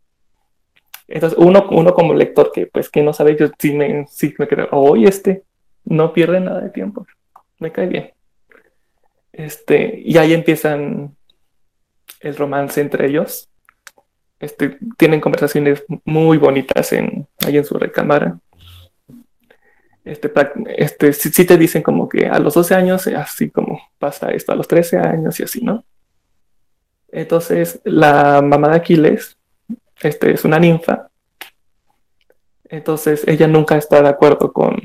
Entonces, uno, uno como lector que pues que no sabe, yo sí me, sí me creo, oye, este no pierde nada de tiempo, me cae bien. Este, y ahí empiezan el romance entre ellos. Este, tienen conversaciones muy bonitas en, ahí en su recámara. Este, este, sí, te dicen como que a los 12 años, así como pasa esto, a los 13 años y así, ¿no? Entonces, la mamá de Aquiles este, es una ninfa. Entonces ella nunca está de acuerdo con...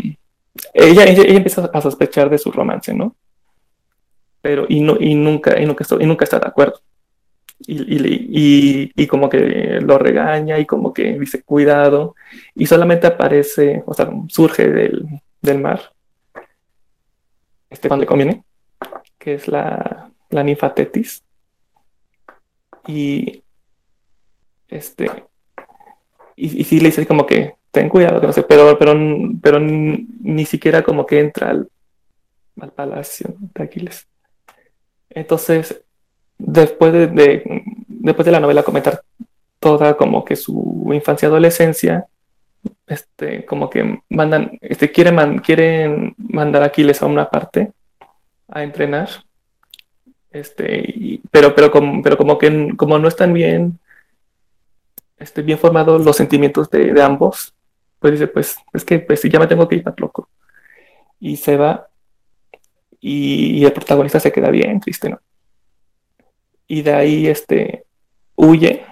Ella, ella, empieza a sospechar de su romance, ¿no? Pero y, no, y, nunca, y, nunca, y nunca está de acuerdo. Y, y, como que lo regaña y como que dice cuidado. Y solamente aparece, o sea, surge del, del mar. Este cuando le conviene, que es la, la ninfa Tetis. Y este, y, y sí le dice como que ten cuidado, no sé, pero, pero, pero ni, siquiera como que entra al, al palacio de Aquiles. Entonces, después de, después de la novela comentar toda como que su infancia y adolescencia, este, como que mandan, este, quieren, quieren mandar a Aquiles a una parte a entrenar, este, pero, pero, como, pero como que como no están bien este, bien formados los sentimientos de, ambos, pues dice, pues es que pues ya me tengo que ir tan loco. Y se va y, el protagonista se queda bien triste, ¿no? Y de ahí este, huye,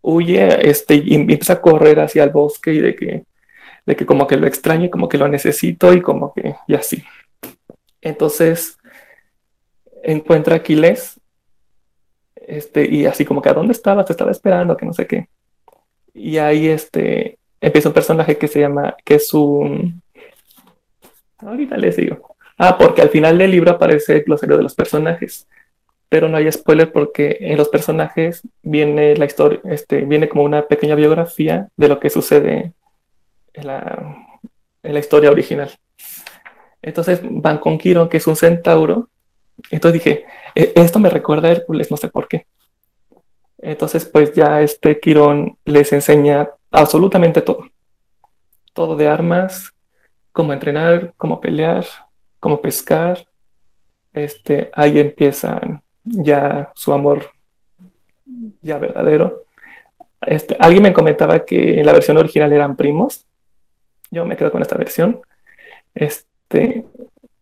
huye este, y empieza a correr hacia el bosque y de que, de que como que lo extraño como que lo necesito y como que, y así. Entonces encuentra a Aquiles este, y así como que a dónde estabas, te estaba esperando, que no sé qué. Y ahí este, empieza un personaje que se llama, que es un... Ahorita les digo. Ah, porque al final del libro aparece el glosario de los personajes, pero no hay spoiler porque en los personajes viene la historia, este, viene como una pequeña biografía de lo que sucede en la, en la historia original. Entonces van con Kiron, que es un centauro. Entonces dije, e, esto me recuerda a Hércules, no sé por qué. Entonces, pues ya este Quirón les enseña absolutamente todo. Todo de armas, cómo entrenar, cómo pelear, cómo pescar. Este, ahí empieza ya su amor ya verdadero. Este, alguien me comentaba que en la versión original eran primos. Yo me quedo con esta versión. Este,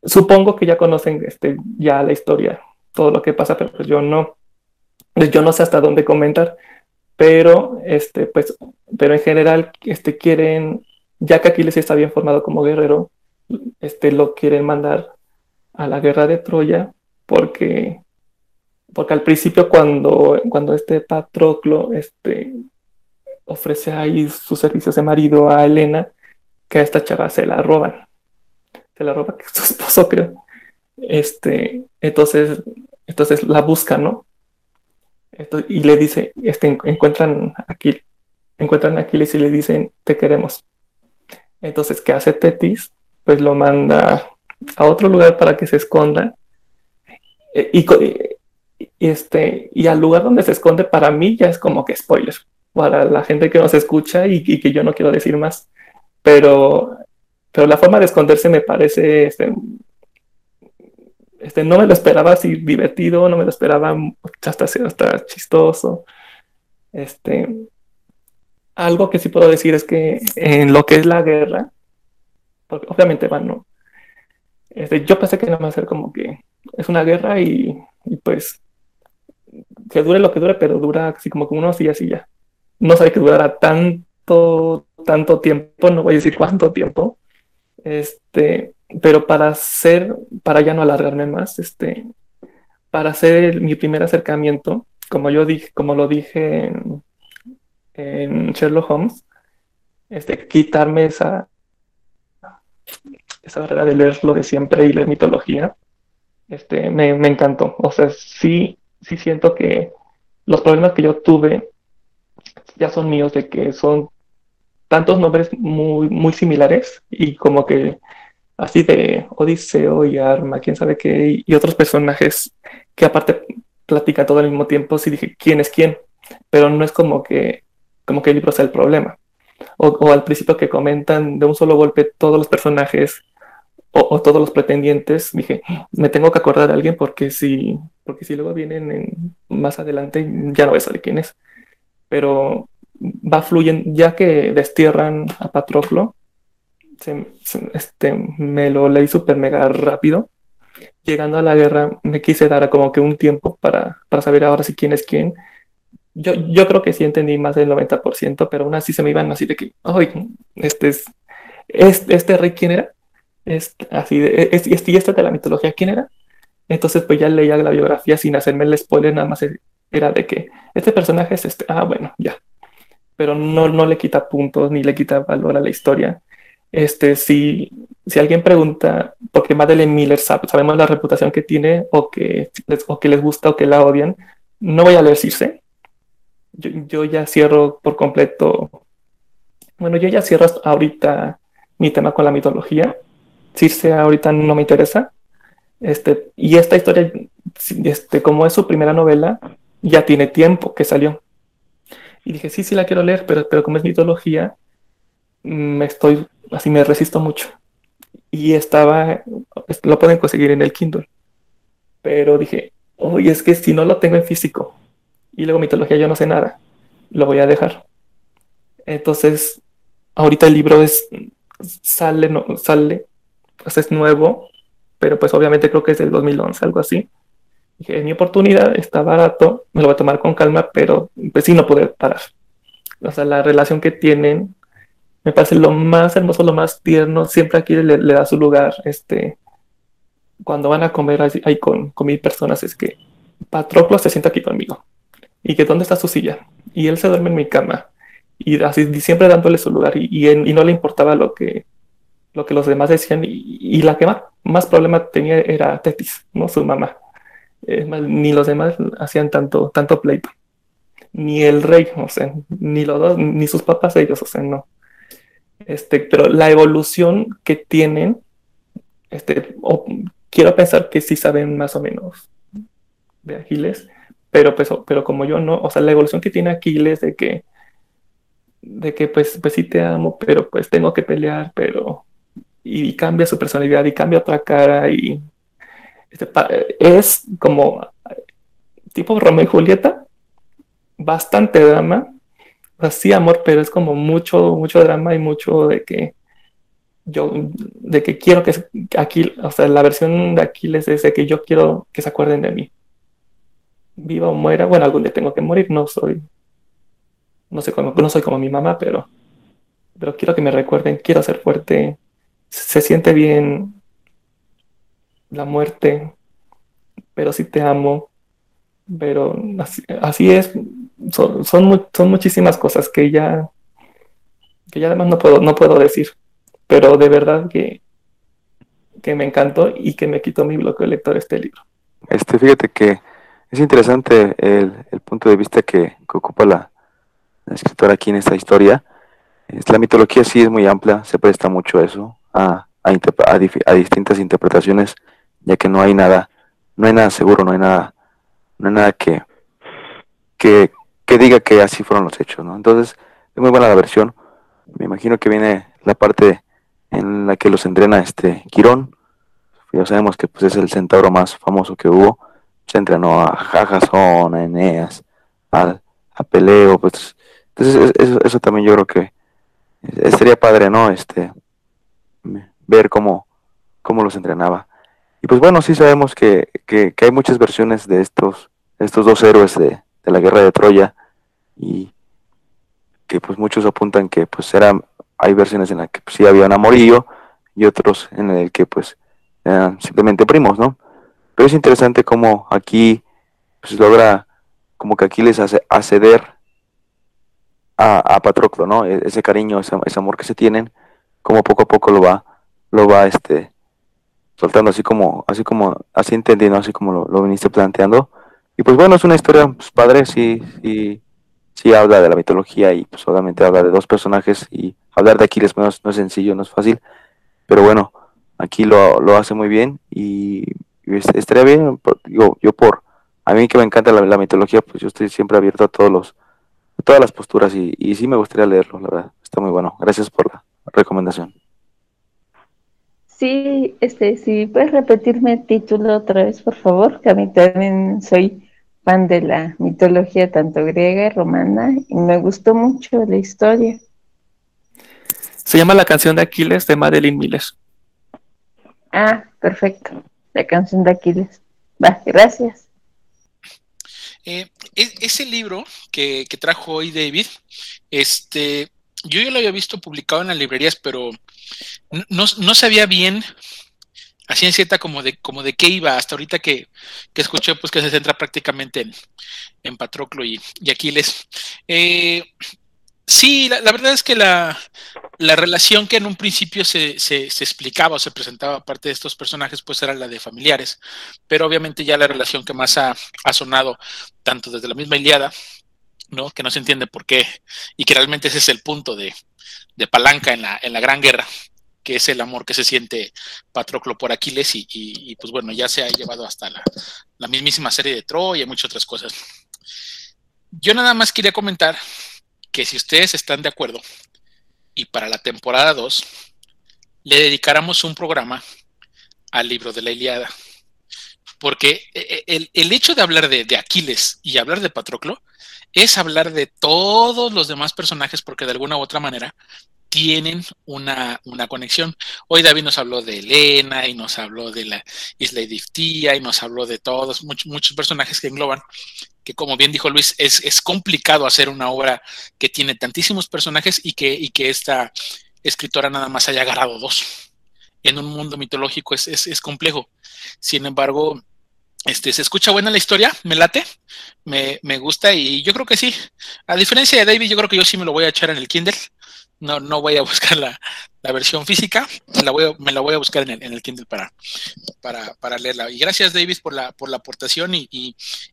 supongo que ya conocen este, ya la historia todo lo que pasa, pero pues yo no, pues yo no sé hasta dónde comentar, pero este, pues, pero en general, este, quieren, ya que Aquiles está bien formado como guerrero, este, lo quieren mandar a la guerra de Troya, porque, porque al principio cuando, cuando este Patroclo, este, ofrece ahí sus servicios de marido a Helena, que a esta chava se la roban. Se la roba que su esposo, creo. Este, entonces entonces la busca, ¿no? y le dice, este, encuentran aquí, encuentran a Aquiles y le dicen, te queremos. Entonces, ¿qué hace Tetis? Pues lo manda a otro lugar para que se esconda. E, y, este, y al lugar donde se esconde, para mí ya es como que spoiler. Para la gente que nos escucha y, que yo no quiero decir más. Pero, pero la forma de esconderse me parece este, este, no me lo esperaba así divertido, no me lo esperaba hasta, hasta chistoso. Este, algo que sí puedo decir es que en lo que es la guerra, porque obviamente van, ¿no? Este, yo pensé que no va a ser como que es una guerra y, pues que dure lo que dure, pero dura así como que unos días y ya. No sabe que durará tanto, tanto tiempo, no voy a decir cuánto tiempo. Este, pero para hacer, para ya no alargarme más, este, para hacer mi primer acercamiento, como yo dije, como lo dije en, Sherlock Holmes, este, quitarme esa, esa barrera de leer lo de siempre y leer mitología, este, me, me encantó. O sea, sí, sí siento que los problemas que yo tuve ya son míos, de que son tantos nombres muy, muy similares y como que así de Odiseo y Arma, quién sabe qué, y otros personajes que aparte platican todo al mismo tiempo, sí dije, ¿quién es quién? Pero no es como que, como que el libro sea el problema. O, al principio que comentan de un solo golpe todos los personajes o, todos los pretendientes, dije, me tengo que acordar de alguien porque si, porque si luego vienen más adelante ya no voy a saber quién es. Pero va fluyendo, ya que destierran a Patroclo, este, me lo leí súper mega rápido. Llegando a la guerra, me quise dar como que un tiempo para, para saber ahora si quién es quién. Yo, yo creo que sí entendí más del 90%, pero aún así se me iban así de que, ay, este es, este rey, ¿quién era? Este, así de, este, y este de la mitología, ¿quién era? Entonces, pues ya leía la biografía sin hacerme el spoiler, nada más era de que este personaje es este, ah, bueno, ya. Pero no, no le quita puntos ni le quita valor a la historia. Este, si, si alguien pregunta, porque Madeleine Miller sabe, sabemos la reputación que tiene o que, les, o que les gusta o que la odian, no voy a leer Circe. Yo, yo ya cierro por completo. Bueno, yo ya cierro ahorita mi tema con la mitología. Circe ahorita no me interesa. Este, y esta historia, este, como es su primera novela, ya tiene tiempo que salió. Y dije, sí, sí la quiero leer, pero, pero como es mitología, me estoy así me resisto mucho. Y estaba, lo pueden conseguir en el Kindle. Pero dije, oye, es que si no lo tengo en físico y luego mitología yo no sé nada. lo voy a dejar. Entonces, ahorita el libro es, sale, no, sale, pues es nuevo, pero pues obviamente creo que es del 2011, algo así. Dije, mi oportunidad, está barato, me lo voy a tomar con calma, pero pues sí no poder parar. O sea, la relación que tienen me parece lo más hermoso, lo más tierno. Siempre aquí le, da su lugar. Este, cuando van a comer ahí con, con mil personas, es que Patroclo se sienta aquí conmigo. Y que dónde está su silla. Y él se duerme en mi cama. Y así siempre dándole su lugar. Y, y, no le importaba lo que, lo que los demás decían. Y, la que más, más, problema tenía era Tetis, no su mamá. ni los demás hacían tanto, tanto pleito. Ni el rey, o sea, ni los dos, ni sus papás ellos, o sea, no. Este, pero la evolución que tienen, este, quiero pensar que sí saben más o menos de Aquiles, pero, pues, pero como yo no, o sea, la evolución que tiene Aquiles de que, de que pues, pues sí te amo, pero pues tengo que pelear, pero, y, cambia su personalidad y cambia otra cara y este, es como tipo Romeo y Julieta, bastante drama, así amor, pero es como mucho, mucho drama y mucho de que yo, de que quiero que aquí, o sea, la versión de Aquiles es de que yo quiero que se acuerden de mí. Viva o muera, bueno, algún día tengo que morir, no soy, no sé cómo, no soy como mi mamá, pero, pero quiero que me recuerden, quiero ser fuerte, se siente bien la muerte, pero sí te amo, pero así, es, son, son, muchísimas cosas que ya, que ya además no puedo, no puedo decir, pero de verdad que, que me encantó y que me quitó mi bloque de lector este libro. Este, fíjate que es interesante el, punto de vista que, ocupa la, escritora aquí en esta historia. La mitología sí es muy amplia, se presta mucho a eso, a, a, distintas interpretaciones, ya que no hay nada, no hay nada seguro, no hay nada, no hay nada que, que, diga que así fueron los hechos, ¿no? Entonces, es muy buena la versión. Me imagino que viene la parte en la que los entrena este Quirón. Ya sabemos que pues, es el centauro más famoso que hubo. Se entrenó a Jajasón, a Eneas, a, a Peleo, pues entonces eso, eso, también yo creo que sería padre, ¿no? Este ver cómo, cómo los entrenaba. Y pues bueno, sí sabemos que, que, hay muchas versiones de estos, estos dos héroes de, de, la guerra de Troya y que pues muchos apuntan que pues eran, hay versiones en las que pues, sí había un amorío y otros en el que pues eran simplemente primos, ¿no? Pero es interesante cómo aquí pues logra como que aquí les hace acceder a, Patroclo, ¿no? E, ese cariño, ese amor que se tienen, como poco a poco lo va lo va este soltando así como así como así entendiendo así como lo, viniste planteando. Y pues bueno es una historia pues, padre sí sí sí habla de la mitología y pues obviamente habla de dos personajes y hablar de Aquiles no es, no es sencillo no es fácil. Pero bueno aquí lo, lo hace muy bien y, estaría bien digo yo por a mí que me encanta la, mitología pues yo estoy siempre abierto a todos los todas las posturas y, y sí me gustaría leerlo la verdad. Está muy bueno. Gracias por la recomendación Sí, este, si puedes repetirme el título otra vez, por favor, que a mí también soy fan de la mitología tanto griega y romana y me gustó mucho la historia. Se llama La canción de Aquiles de Madeline Miller. Ah, perfecto. La canción de Aquiles. Va, gracias. Eh, e-, ese libro que, que, trajo hoy David, este, yo ya lo había visto publicado en las librerías, pero no, no sabía bien así en cierta como de, como de qué iba, hasta ahorita que, que escuché pues que se centra prácticamente en, en Patroclo y, y Aquiles. Eh, sí, la, verdad es que la, la, relación que en un principio se, se, explicaba o se presentaba parte de estos personajes pues era la de familiares, pero obviamente ya la relación que más ha, ha sonado tanto desde la misma Iliada, ¿no? que no se entiende por qué y que realmente ese es el punto de, de palanca en la, en la Gran Guerra, que es el amor que se siente Patroclo por Aquiles y, pues bueno, ya se ha llevado hasta la, la, mismísima serie de Troya y muchas otras cosas. Yo nada más quería comentar que si ustedes están de acuerdo y para la temporada 2 le dedicáramos un programa al libro de la Iliada. Porque eh, eh, el, el hecho de hablar de, de, Aquiles y hablar de Patroclo es hablar de todos los demás personajes porque de alguna u otra manera tienen una, conexión. Hoy David nos habló de Elena y nos habló de la isla Ediftia y nos habló de todos, muchos, muchos personajes que engloban, que como bien dijo Luis, es, complicado hacer una obra que tiene tantísimos personajes y que, y que esta escritora nada más haya agarrado dos. En un mundo mitológico es, es complejo. Sin embargo, este, se escucha buena la historia, me late, me, me, gusta y yo creo que sí. A diferencia de David, yo creo que yo sí me lo voy a echar en el Kindle no, no voy a buscar la, versión física, la, voy a, me la voy a buscar en el, en el Kindle para, para, leerla. Y gracias, Davis, por la, por la aportación y,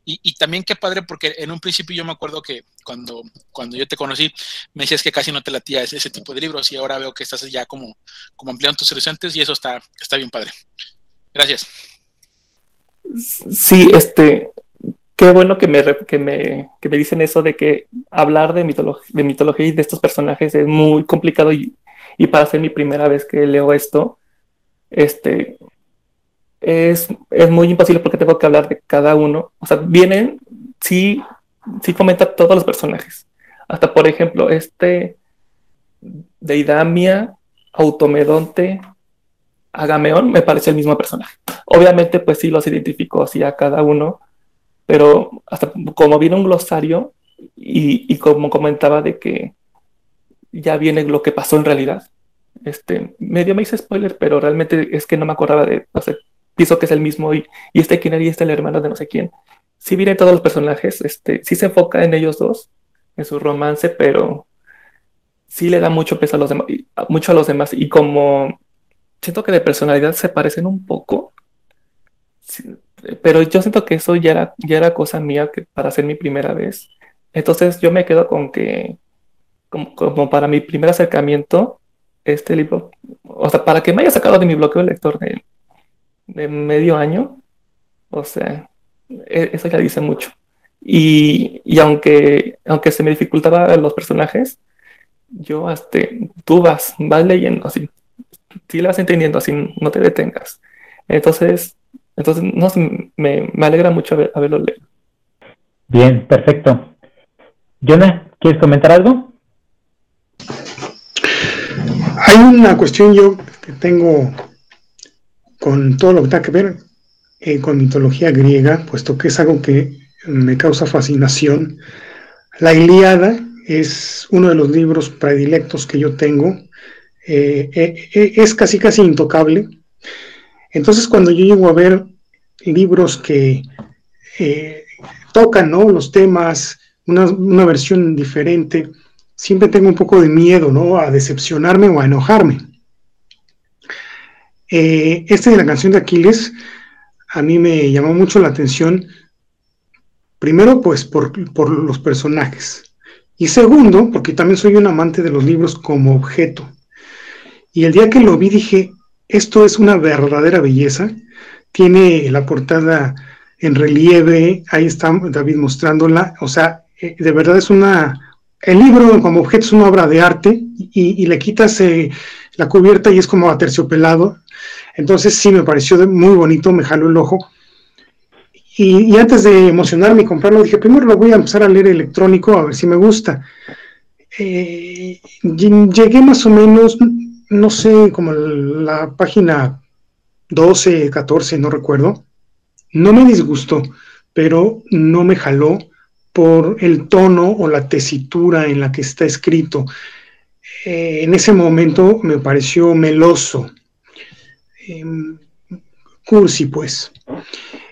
y, también qué padre, porque en un principio yo me acuerdo que cuando, cuando yo te conocí, me decías que casi no te latía ese, ese tipo de libros y ahora veo que estás ya como, como ampliando tus horizontes y eso está, está bien padre. Gracias. Sí, este, qué bueno que me, que me, que me dicen eso de que hablar de, de mitología y de estos personajes es muy complicado y, y, para ser mi primera vez que leo esto, este, es, es, muy imposible porque tengo que hablar de cada uno. O sea, vienen, sí, sí todos los personajes. Hasta, por ejemplo, este Deidamia, Automedonte, Agameón, me parece el mismo personaje. Obviamente, pues sí los identifico así a cada uno, pero hasta como viene un glosario y, como comentaba de que ya viene lo que pasó en realidad, este, medio me hice spoiler, pero realmente es que no me acordaba de, no sé, pienso que es el mismo y, y este quién era y este el hermano de no sé quién. Sí viene todos los personajes, este, sí se enfoca en ellos dos, en su romance, pero sí le da mucho peso a los demás, mucho a los demás y como siento que de personalidad se parecen un poco, pero yo siento que eso ya era, ya era cosa mía que para ser mi primera vez. Entonces yo me quedo con que, como, para mi primer acercamiento, este libro, o sea, para que me haya sacado de mi bloqueo de lector de, de medio año, o sea, e, eso ya dice mucho. Y, y, aunque, aunque se me dificultaba los personajes, yo hasta, tú vas, vas leyendo así, si le vas entendiendo así, no te detengas. Entonces, entonces, no me, me alegra mucho haberlo leído. Bien, perfecto. Jonah, ¿quieres comentar algo? Hay una cuestión yo que tengo con todo lo que tiene que ver eh, con mitología griega, puesto que es algo que me causa fascinación. La Ilíada es uno de los libros predilectos que yo tengo. Eh, eh, es casi casi intocable. Entonces, cuando yo llego a ver libros que eh, tocan ¿no? los temas, una, versión diferente, siempre tengo un poco de miedo ¿no? a decepcionarme o a enojarme. Eh, este de la canción de Aquiles a mí me llamó mucho la atención, primero pues por, por los personajes y segundo porque también soy un amante de los libros como objeto. Y el día que lo vi dije, esto es una verdadera belleza. Tiene la portada en relieve, ahí está David mostrándola. O sea, eh, de verdad es una... El libro como objeto es una obra de arte y, le quitas eh, la cubierta y es como aterciopelado. Entonces sí me pareció muy bonito, me jaló el ojo. Y, antes de emocionarme y comprarlo, dije, primero lo voy a empezar a leer electrónico a ver si me gusta. Eh, llegué más o menos, no sé, como la página 12, 14, no recuerdo, no me disgustó, pero no me jaló por el tono o la tesitura en la que está escrito. Eh, en ese momento me pareció meloso, em, cursi pues.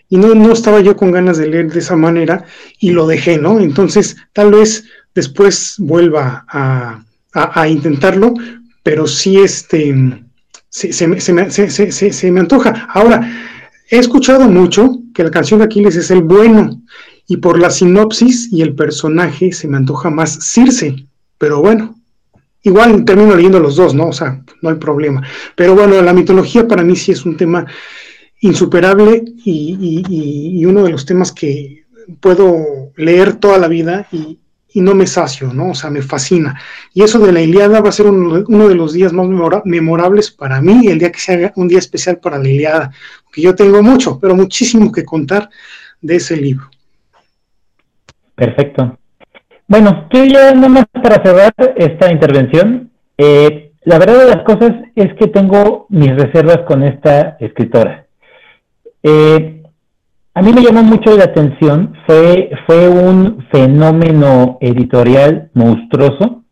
Y no, no estaba yo con ganas de leer de esa manera y lo dejé, ¿no? Entonces, tal vez después vuelva a, a intentarlo, pero sí este, se, me, se, me, antoja. Ahora, he escuchado mucho que la canción de Aquiles es el bueno, y por la sinopsis y el personaje se me antoja más Circe, pero bueno, igual termino leyendo los dos, ¿no? O sea, no hay problema. Pero bueno, la mitología para mí sí es un tema insuperable y, y uno de los temas que puedo leer toda la vida y, y no me sacio, ¿no? O sea, me fascina. Y eso de la Iliada va a ser uno, de los días más memorables para mí, el día que se haga un día especial para la Iliada, que yo tengo mucho, pero muchísimo que contar de ese libro. Perfecto. Bueno, yo ya nomás para cerrar esta intervención, eh, la verdad de las cosas es que tengo mis reservas con esta escritora. Eh, a mí me llamó mucho la atención, fue, fue un fenómeno editorial monstruoso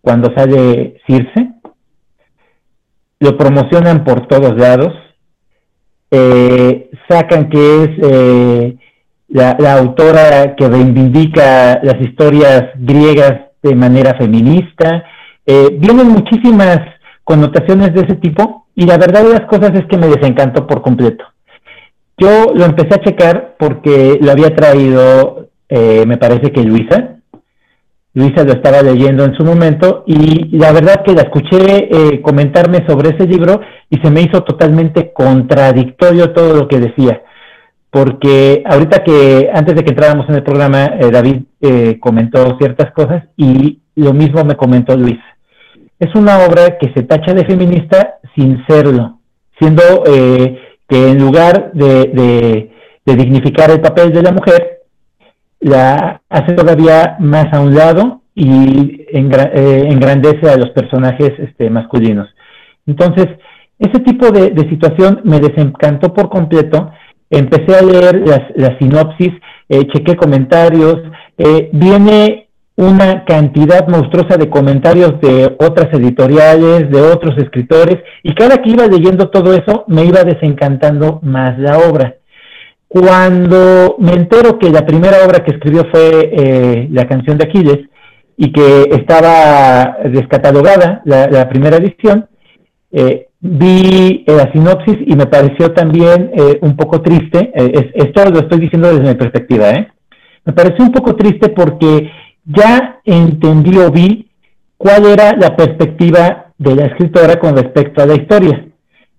cuando sale Circe. Lo promocionan por todos lados. Eh, sacan que es eh, la, autora que reivindica las historias griegas de manera feminista. Eh, vienen muchísimas connotaciones de ese tipo y la verdad de las cosas es que me desencantó por completo. Yo lo empecé a checar porque lo había traído, eh, me parece que Luisa. Luisa lo estaba leyendo en su momento y la verdad que la escuché eh, comentarme sobre ese libro y se me hizo totalmente contradictorio todo lo que decía. Porque ahorita que antes de que entráramos en el programa, eh, David comentó ciertas cosas y lo mismo me comentó Luis. Es una obra que se tacha de feminista sin serlo, siendo que en lugar de, dignificar el papel de la mujer, la hace todavía más a un lado y eh, engrandece a los personajes este, masculinos. Entonces, ese tipo de, situación me desencantó por completo. Empecé a leer las, sinopsis, eh, chequé comentarios, eh, viene una cantidad monstruosa de comentarios de otras editoriales, de otros escritores, y cada que iba leyendo todo eso me iba desencantando más la obra. Cuando me entero que la primera obra que escribió fue eh, La canción de Aquiles y que estaba descatalogada, la, primera edición, eh, vi la sinopsis y me pareció también eh, un poco triste, esto lo estoy diciendo desde mi perspectiva, me pareció un poco triste porque ya entendió vi cuál era la perspectiva de la escritora con respecto a la historia.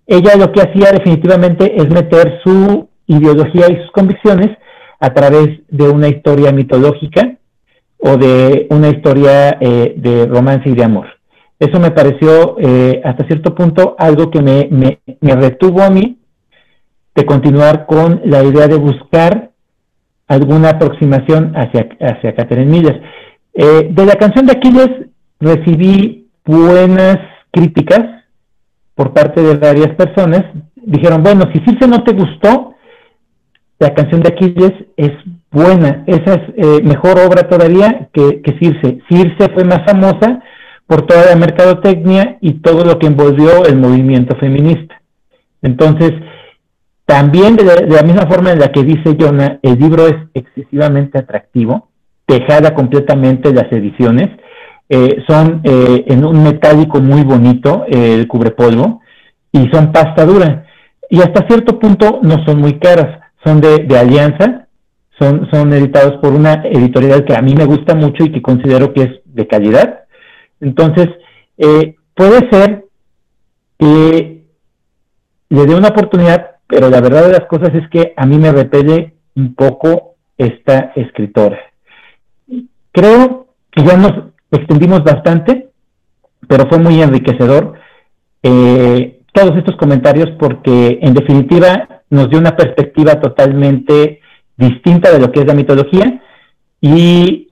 Ella lo que hacía definitivamente es meter su ideología y sus convicciones a través de una historia mitológica o de una historia eh, de romance y de amor. Eso me pareció eh, hasta cierto punto algo que me, me, me retuvo a mí de continuar con la idea de buscar alguna aproximación hacia, hacia Catherine Miller. Eh, de la canción de Aquiles recibí buenas críticas por parte de varias personas. Dijeron, bueno, si Circe no te gustó, la canción de Aquiles es buena, esa es eh, mejor obra todavía que, que Circe. Circe fue más famosa por toda la mercadotecnia y todo lo que envolvió el movimiento feminista. Entonces, también de la, misma forma en la que dice Jonah, el libro es excesivamente atractivo, tejada completamente las ediciones, eh, son eh, en un metálico muy bonito, el cubrepolvo, y son pasta dura. Y hasta cierto punto no son muy caras, son de, alianza, son, son editados por una editorial que a mí me gusta mucho y que considero que es de calidad. Entonces, eh, puede ser que le dé una oportunidad pero la verdad de las cosas es que a mí me repele un poco esta escritora. Creo que ya nos extendimos bastante, pero fue muy enriquecedor eh, todos estos comentarios porque en definitiva nos dio una perspectiva totalmente distinta de lo que es la mitología y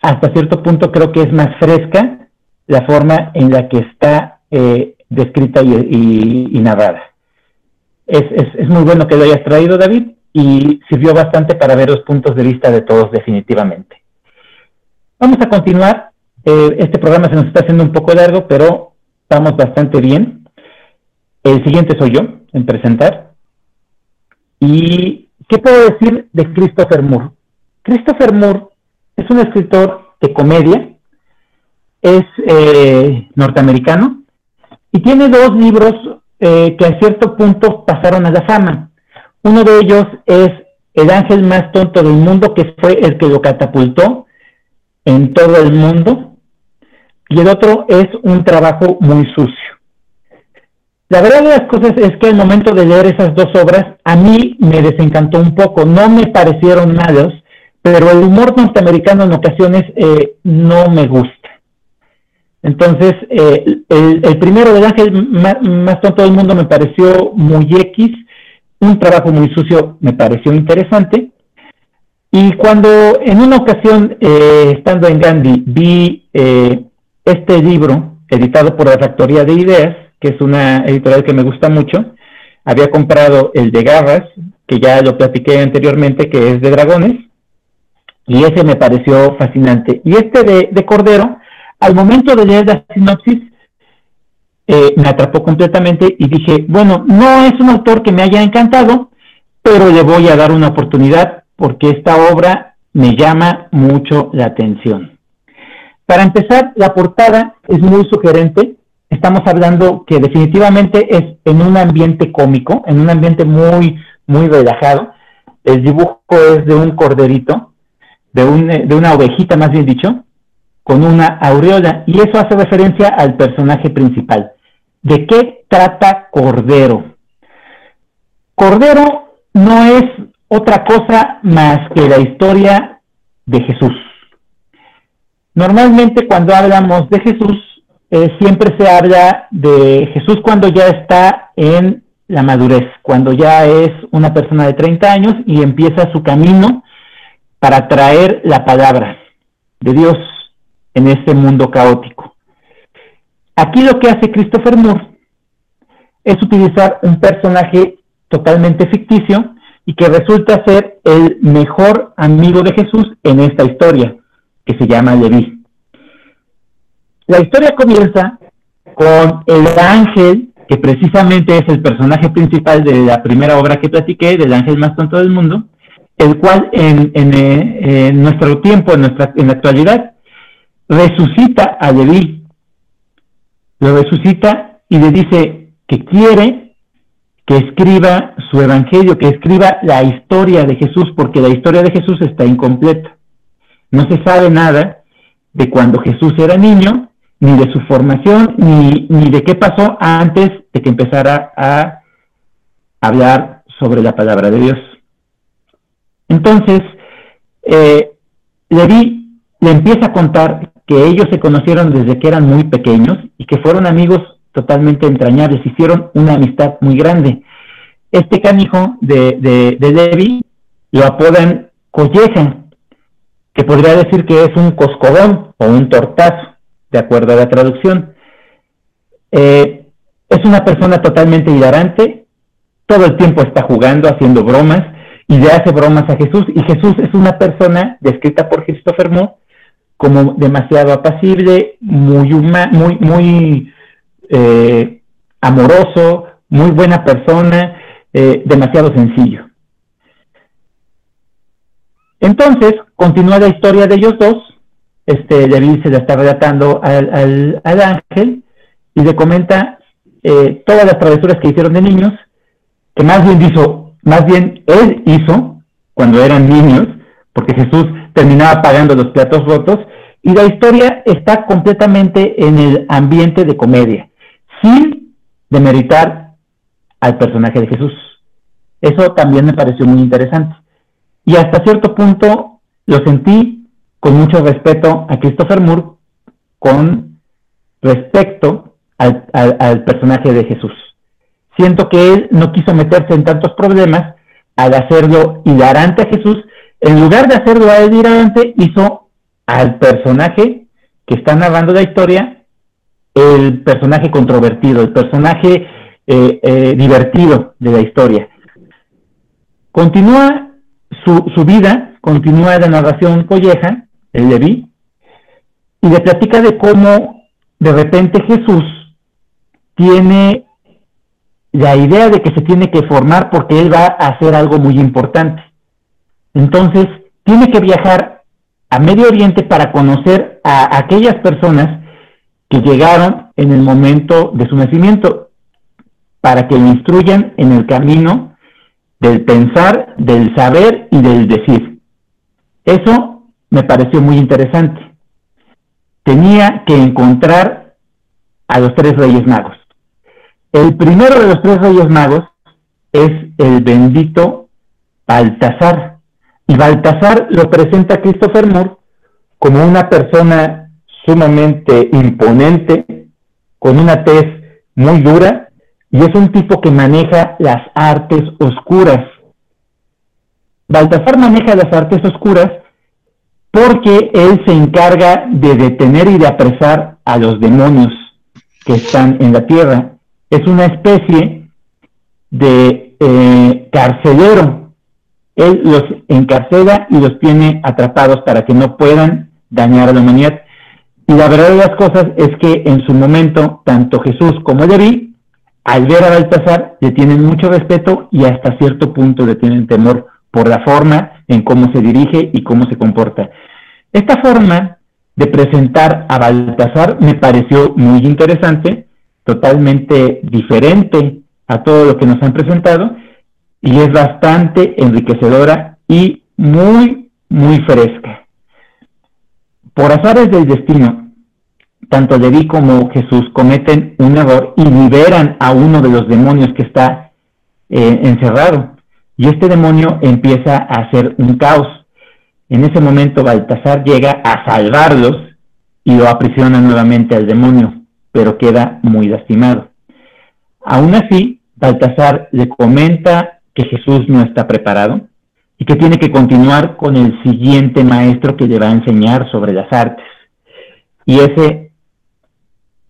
hasta cierto punto creo que es más fresca la forma en la que está eh, descrita y narrada es, es, muy bueno que lo hayas traído, David, y sirvió bastante para ver los puntos de vista de todos definitivamente. Vamos a continuar. Eh, este programa se nos está haciendo un poco largo, pero vamos bastante bien. El siguiente soy yo en presentar. ¿Y qué puedo decir de Christopher Moore? Christopher Moore es un escritor de comedia, es eh, norteamericano y tiene dos libros eh, que a cierto punto pasaron a la fama. Uno de ellos es El ángel más tonto del mundo, que fue el que lo catapultó en todo el mundo. Y el otro es un trabajo muy sucio. La verdad de las cosas es que al momento de leer esas dos obras, a mí me desencantó un poco, no me parecieron malos, pero el humor norteamericano en ocasiones eh, no me gusta. Entonces, eh, el, primero del ángel más, tonto del mundo me pareció muy X, un trabajo muy sucio me pareció interesante, Y cuando en una ocasión, eh, estando en Gandhi, vi eh, este libro editado por la Factoría de Ideas, que es una editorial que me gusta mucho, había comprado el de Garras, que ya lo platiqué anteriormente, que es de dragones, y ese me pareció fascinante. Y este de, Cordero, al momento de leer la sinopsis, eh, me atrapó completamente y dije, bueno, no es un autor que me haya encantado, pero le voy a dar una oportunidad porque esta obra me llama mucho la atención. Para empezar, la portada es muy sugerente. Estamos hablando que definitivamente es en un ambiente cómico, en un ambiente muy, muy relajado. El dibujo es de un corderito de, una ovejita más bien dicho, con una aureola, y eso hace referencia al personaje principal. ¿De qué trata Cordero? Cordero no es otra cosa más que la historia de Jesús. Normalmente cuando hablamos de Jesús, eh, siempre se habla de Jesús cuando ya está en la madurez, cuando ya es una persona de 30 años y empieza su camino para traer la palabra de Dios en este mundo caótico. Aquí lo que hace Christopher Moore es utilizar un personaje totalmente ficticio y que resulta ser el mejor amigo de Jesús en esta historia, que se llama Leví. La historia comienza con el ángel, que precisamente es el personaje principal de la primera obra que platiqué, del ángel más tonto del mundo, el cual en, eh, en, nuestro tiempo, en, nuestra, en la actualidad, resucita a Leví, lo resucita y le dice que quiere que escriba su evangelio, que escriba la historia de Jesús, porque la historia de Jesús está incompleta. No se sabe nada de cuando Jesús era niño, ni de su formación, ni, ni de qué pasó antes de que empezara a hablar sobre la palabra de Dios. Entonces, eh, Levi le empieza a contar que ellos se conocieron desde que eran muy pequeños y que fueron amigos totalmente entrañables, hicieron una amistad muy grande. Este canijo de, de, Levi lo apodan Colleja, que podría decir que es un coscobón o un tortazo, de acuerdo a la traducción. Eh, es una persona totalmente hilarante, todo el tiempo está jugando, haciendo bromas, y le hace bromas a Jesús. Y Jesús es una persona descrita por Christopher Moore como demasiado apacible, muy, muy, muy eh, amoroso, muy buena persona, eh, demasiado sencillo. Entonces, continúa la historia de ellos dos. Este, David se la está relatando al, ángel y le comenta eh, todas las travesuras que hicieron de niños, que más bien dijo, más bien él hizo cuando eran niños, porque Jesús terminaba pagando los platos rotos, y la historia está completamente en el ambiente de comedia, sin demeritar al personaje de Jesús. Eso también me pareció muy interesante. Y hasta cierto punto lo sentí con mucho respeto a Christopher Moore con respecto al, personaje de Jesús siento que él no quiso meterse en tantos problemas al hacerlo hilarante a Jesús. En lugar de hacerlo a él hilarante, hizo al personaje que está narrando la historia el personaje controvertido, el personaje eh, eh, divertido de la historia. Continúa su, su, vida, continúa la narración colleja, el Leví, y le platica de cómo de repente Jesús tiene la idea de que se tiene que formar porque él va a hacer algo muy importante. Entonces, tiene que viajar a Medio Oriente para conocer a aquellas personas que llegaron en el momento de su nacimiento, para que le instruyan en el camino del pensar, del saber y del decir. Eso me pareció muy interesante. Tenía que encontrar a los tres reyes magos. El primero de los tres reyes magos es el bendito Baltasar. Y Baltasar lo presenta Christopher Moore como una persona sumamente imponente, con una tez muy dura, y es un tipo que maneja las artes oscuras. Baltasar maneja las artes oscuras porque él se encarga de detener y de apresar a los demonios que están en la tierra. Es una especie de eh, carcelero. Él los encarcela y los tiene atrapados para que no puedan dañar a la humanidad. Y la verdad de las cosas es que en su momento, tanto Jesús como David, al ver a Baltasar, le tienen mucho respeto y hasta cierto punto le tienen temor por la forma en cómo se dirige y cómo se comporta. Esta forma de presentar a Baltasar me pareció muy interesante, totalmente diferente a todo lo que nos han presentado y es bastante enriquecedora y muy, muy fresca. Por azares del destino, tanto Leví como Jesús cometen un error y liberan a uno de los demonios que está eh, encerrado. Y este demonio empieza a hacer un caos. En ese momento Baltasar llega a salvarlos y lo aprisiona nuevamente al demonio, pero queda muy lastimado. Aún así, Baltasar le comenta que Jesús no está preparado y que tiene que continuar con el siguiente maestro que le va a enseñar sobre las artes. Y ese,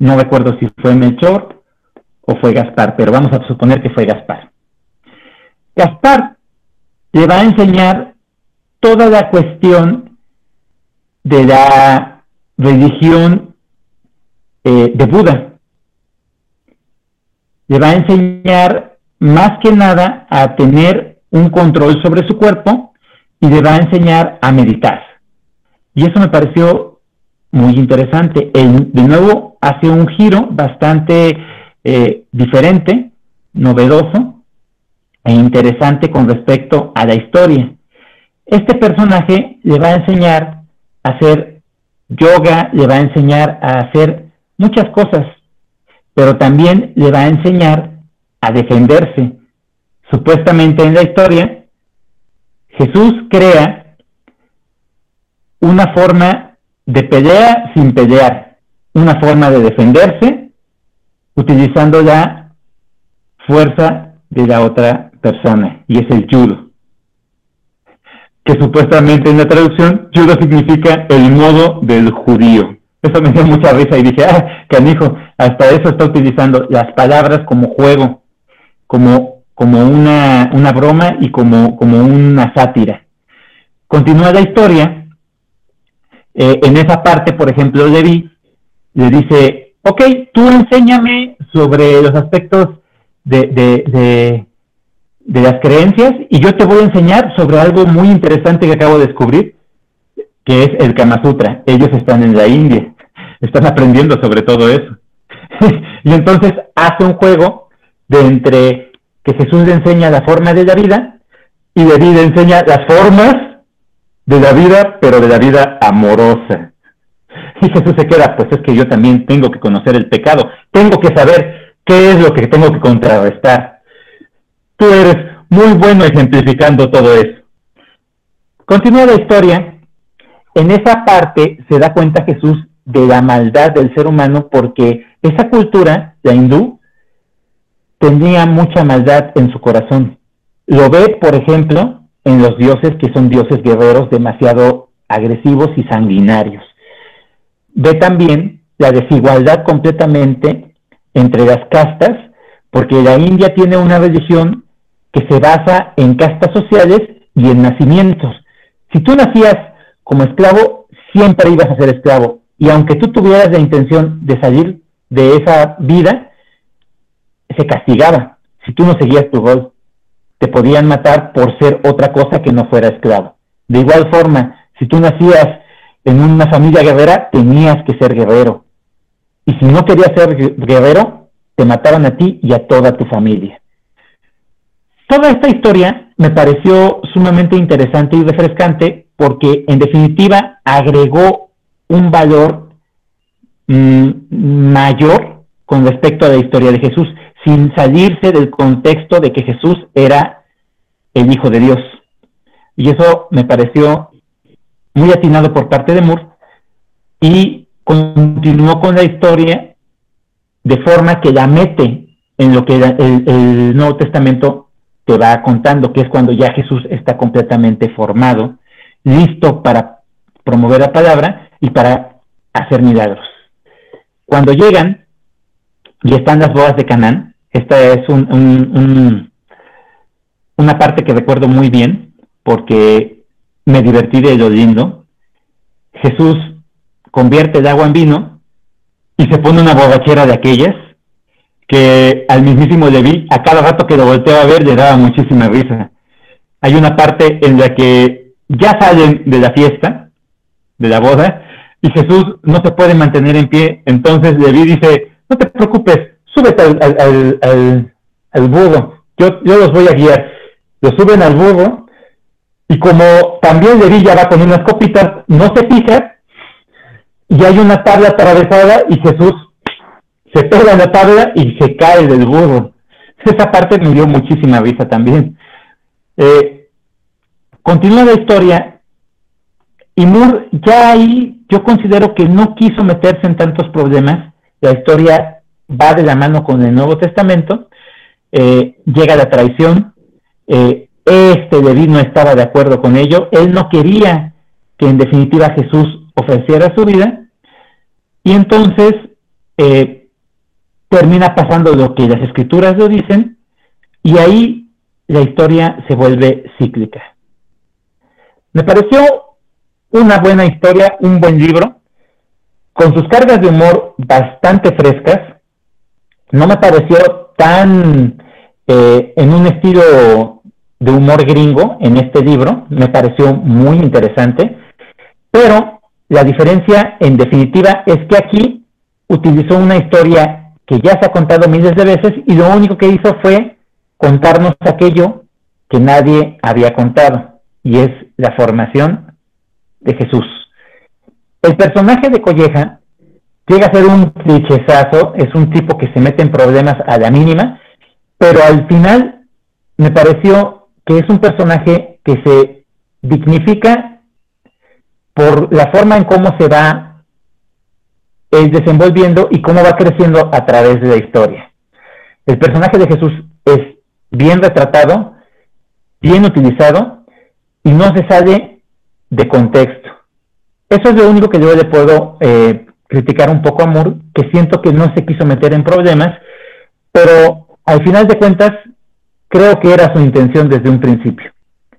no recuerdo si fue Melchor o fue Gaspar, pero vamos a suponer que fue Gaspar. Gaspar le va a enseñar toda la cuestión de la religión eh, de Buda. Le va a enseñar más que nada a tener un control sobre su cuerpo y le va a enseñar a meditar. Y eso me pareció muy interesante. De nuevo, hace un giro bastante eh, diferente, novedoso e interesante con respecto a la historia. Este personaje le va a enseñar a hacer yoga, le va a enseñar a hacer muchas cosas, pero también le va a enseñar a defenderse, supuestamente en la historia, Jesús crea una forma de pelea sin pelear, una forma de defenderse utilizando la fuerza de la otra persona, y es el judo. Que supuestamente en la traducción, judo significa el modo del judío. Eso me dio mucha risa y dije, ah, canijo, hasta eso está utilizando las palabras como juego, como como una, una broma y como, como una sátira. Continúa la historia. Eh, en esa parte, por ejemplo, Levi le dice, ok, tú enséñame sobre los aspectos de, de, de, las creencias y yo te voy a enseñar sobre algo muy interesante que acabo de descubrir, que es el Kama Sutra. Ellos están en la India, están aprendiendo sobre todo eso. y entonces hace un juego de entre que Jesús le enseña la forma de la vida y David le enseña las formas de la vida, pero de la vida amorosa. Y Jesús se queda, pues es que yo también tengo que conocer el pecado, tengo que saber qué es lo que tengo que contrarrestar. Tú eres muy bueno ejemplificando todo eso. Continúa la historia. En esa parte se da cuenta Jesús de la maldad del ser humano porque esa cultura, la hindú, tenía mucha maldad en su corazón. Lo ve, por ejemplo, en los dioses que son dioses guerreros demasiado agresivos y sanguinarios. Ve también la desigualdad completamente entre las castas, porque la India tiene una religión que se basa en castas sociales y en nacimientos. Si tú nacías como esclavo, siempre ibas a ser esclavo. Y aunque tú tuvieras la intención de salir de esa vida, se castigaba. Si tú no seguías tu rol, te podían matar por ser otra cosa que no fuera esclavo. De igual forma, si tú nacías en una familia guerrera, tenías que ser guerrero. Y si no querías ser guerrero, te mataban a ti y a toda tu familia. Toda esta historia me pareció sumamente interesante y refrescante porque en definitiva agregó un valor mm, mayor con respecto a la historia de Jesús sin salirse del contexto de que Jesús era el Hijo de Dios. Y eso me pareció muy atinado por parte de Moore y continuó con la historia de forma que la mete en lo que el, Nuevo Testamento te va contando, que es cuando ya Jesús está completamente formado, listo para promover la palabra y para hacer milagros. Cuando llegan y están las bodas de Canaán, esta es un, una parte que recuerdo muy bien porque me divertí de lo lindo. Jesús convierte el agua en vino y se pone una borrachera de aquellas que al mismísimo Leví, a cada rato que lo volteaba a ver, le daba muchísima risa. Hay una parte en la que ya salen de la fiesta, de la boda, y Jesús no se puede mantener en pie. Entonces Leví dice, no te preocupes, súbete al, al, burro, yo, los voy a guiar. Lo suben al burro, y como también Leví ya va con unas copitas, no se fija, y hay una tabla atravesada y Jesús se pega en la tabla y se cae del burro. Esa parte me dio muchísima risa también. Eh, continúa la historia y Moore ya ahí yo considero que no quiso meterse en tantos problemas. La historia va de la mano con el Nuevo Testamento. Eh, llega la traición. Eh, este David no estaba de acuerdo con ello. Él no quería que en definitiva Jesús ofreciera su vida. Y entonces eh, termina pasando lo que las escrituras lo dicen y ahí la historia se vuelve cíclica. Me pareció una buena historia, un buen libro, con sus cargas de humor bastante frescas. No me pareció tan eh, en un estilo de humor gringo en este libro, me pareció muy interesante, pero la diferencia, en definitiva, es que aquí utilizó una historia que ya se ha contado miles de veces y lo único que hizo fue contarnos aquello que nadie había contado, y es la formación de Jesús. El personaje de Colleja llega a ser un clichezazo, es un tipo que se mete en problemas a la mínima, pero al final me pareció que es un personaje que se dignifica por la forma en cómo se va el desenvolviendo y cómo va creciendo a través de la historia. El personaje de Jesús es bien retratado, bien utilizado y no se sale de contexto. Eso es lo único que yo le puedo eh, criticar un poco a Moore, que siento que no se quiso meter en problemas, pero al final de cuentas creo que era su intención desde un principio.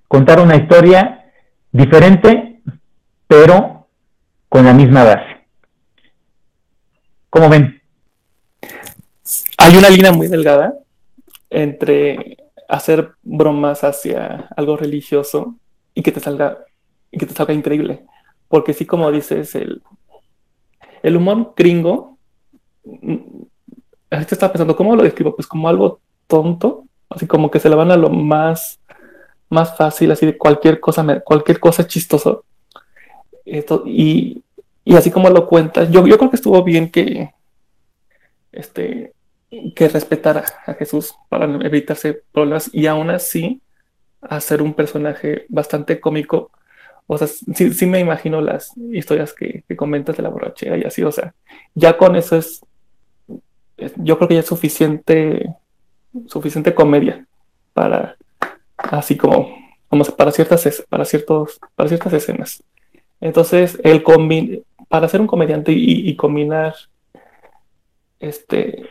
Contar una historia diferente pero con la misma base. ¿Cómo ven? Hay una línea muy delgada entre hacer bromas hacia algo religioso y que te salga y que te salga increíble. Porque sí, como dices, el, el humor gringo, ahorita estaba pensando, ¿cómo lo describo? Pues como algo tonto, así como que se le van a lo más, más fácil, así de cualquier cosa, cualquier cosa chistoso y, así como lo cuentas, yo, yo creo que estuvo bien que, este, que respetara a Jesús para evitarse problemas y aún así hacer un personaje bastante cómico. O sea, sí, sí me imagino las historias que, comentas de la borrachera y así, o sea, ya con eso es, yo creo que ya es suficiente, suficiente comedia para, así como, como para ciertas, para ciertos, para ciertas escenas. Entonces, el para ser un comediante y, combinar este,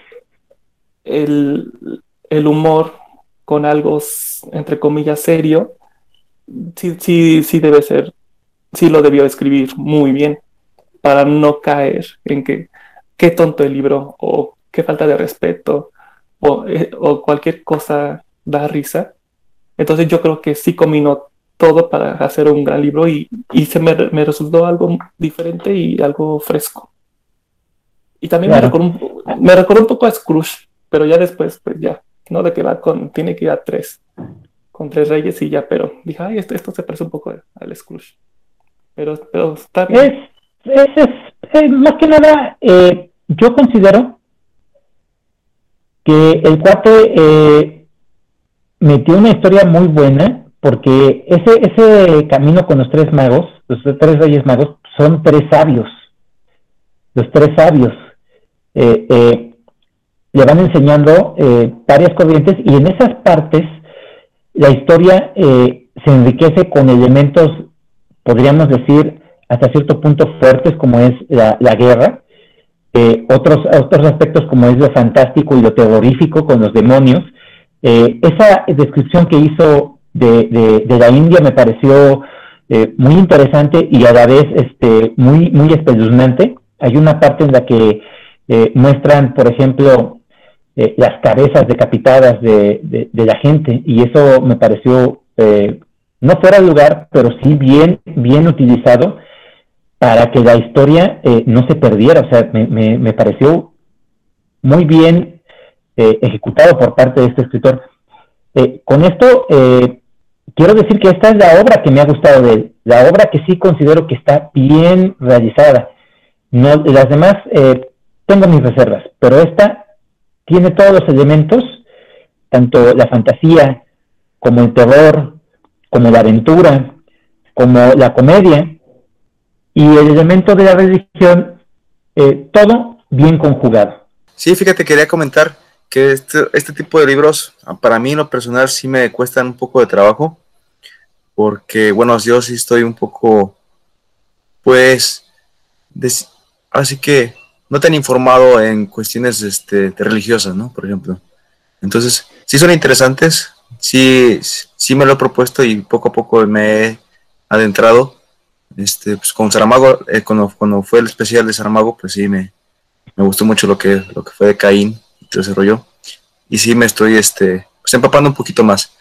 el, humor con algo, entre comillas, serio, sí, sí, sí debe ser, sí lo debió escribir muy bien para no caer en que qué tonto el libro o qué falta de respeto o, eh, o cualquier cosa da risa. Entonces yo creo que sí combinó todo para hacer un gran libro y, se me, resultó algo diferente y algo fresco. Y también me, recordó un, me recordó un poco a Scrooge, pero ya después, pues ya, ¿no? De que va con, tiene que ir a tres, con tres reyes y ya, pero dije, ay, esto, esto se parece un poco al Scrooge. Pero, pero está bien. Es, más que nada, eh, yo considero que el cuate eh, metió una historia muy buena porque ese, ese camino con los tres magos, los tres reyes magos, son tres sabios, los tres sabios. Eh, eh, le van enseñando varias corrientes y en esas partes la historia eh, se enriquece con elementos, podríamos decir, hasta cierto punto fuertes como es la, guerra, eh, otros, otros aspectos como es lo fantástico y lo terrorífico con los demonios. Eh, esa descripción que hizo de, de, la India me pareció muy interesante y a la vez este, muy, muy espeluznante. Hay una parte en la que muestran, por ejemplo, eh, las cabezas decapitadas de, la gente y eso me pareció eh, no fuera de lugar, pero sí bien, bien utilizado para que la historia eh, no se perdiera. O sea, me, pareció muy bien ejecutado por parte de este escritor. con esto, quiero decir que esta es la obra que me ha gustado de él, la obra que sí considero que está bien realizada. No, las demás tengo mis reservas, pero esta tiene todos los elementos, tanto la fantasía como el terror, como la aventura, como la comedia, y el elemento de la religión, eh, todo bien conjugado. Sí, fíjate, quería comentar que este, este tipo de libros, para mí en lo personal, sí me cuestan un poco de trabajo, porque, bueno, yo sí estoy un poco, pues, así que no tan informado en cuestiones este, religiosas, ¿no? Por ejemplo. Entonces, sí son interesantes, sí, sí me lo he propuesto y poco a poco me he adentrado. Este, pues con Saramago, eh, cuando, cuando, fue el especial de Saramago, pues sí me, me gustó mucho lo que, lo que fue de Caín y todo ese rollo. Y sí me estoy este, pues empapando un poquito más.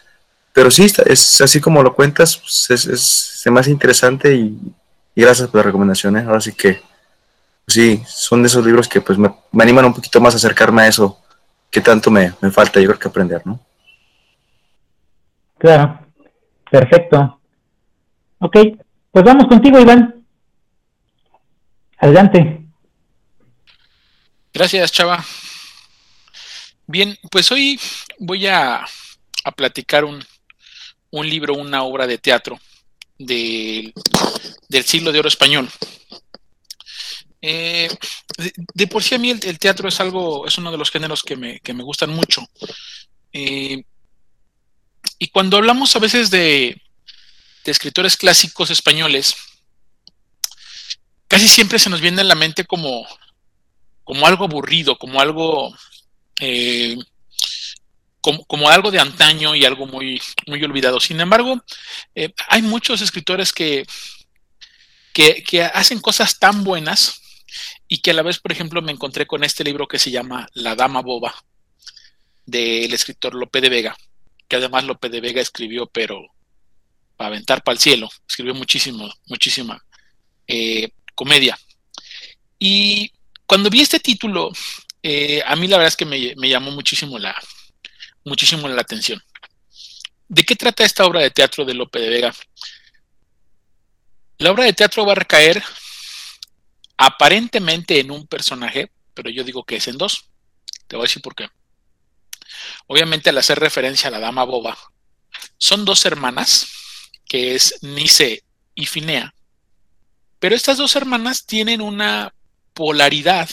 Pero sí, es así como lo cuentas, pues es, es, más interesante y, gracias por la recomendación. ¿eh? Ahora sí que sí, son de esos libros que pues me, animan un poquito más a acercarme a eso que tanto me, falta yo creo que aprender, ¿no? Claro, perfecto. Ok, pues vamos contigo, Iván. Adelante. Gracias, Chava. Bien, pues hoy voy a, a platicar un, un, libro, una obra de teatro del siglo de oro español. Eh, de, por sí a mí el, teatro es algo, es uno de los géneros que me, gustan mucho. Eh, y cuando hablamos a veces de, escritores clásicos españoles, casi siempre se nos viene a la mente como, como algo aburrido, como algo, eh, como, algo de antaño y algo muy, muy olvidado. Sin embargo, hay muchos escritores que, que, que, hacen cosas tan buenas y que a la vez, por ejemplo, me encontré con este libro que se llama La Dama Boba, del escritor Lope de Vega, que además Lope de Vega escribió, pero para aventar para el cielo, escribió muchísimo, muchísima eh, comedia. Y cuando vi este título, eh, a mí la verdad es que me, me, llamó muchísimo la, muchísimo la atención. ¿De qué trata esta obra de teatro de Lope de Vega? La obra de teatro va a recaer aparentemente en un personaje, pero yo digo que es en dos. Te voy a decir por qué. Obviamente al hacer referencia a la dama boba, son dos hermanas, que es Nice y Finea, pero estas dos hermanas tienen una polaridad.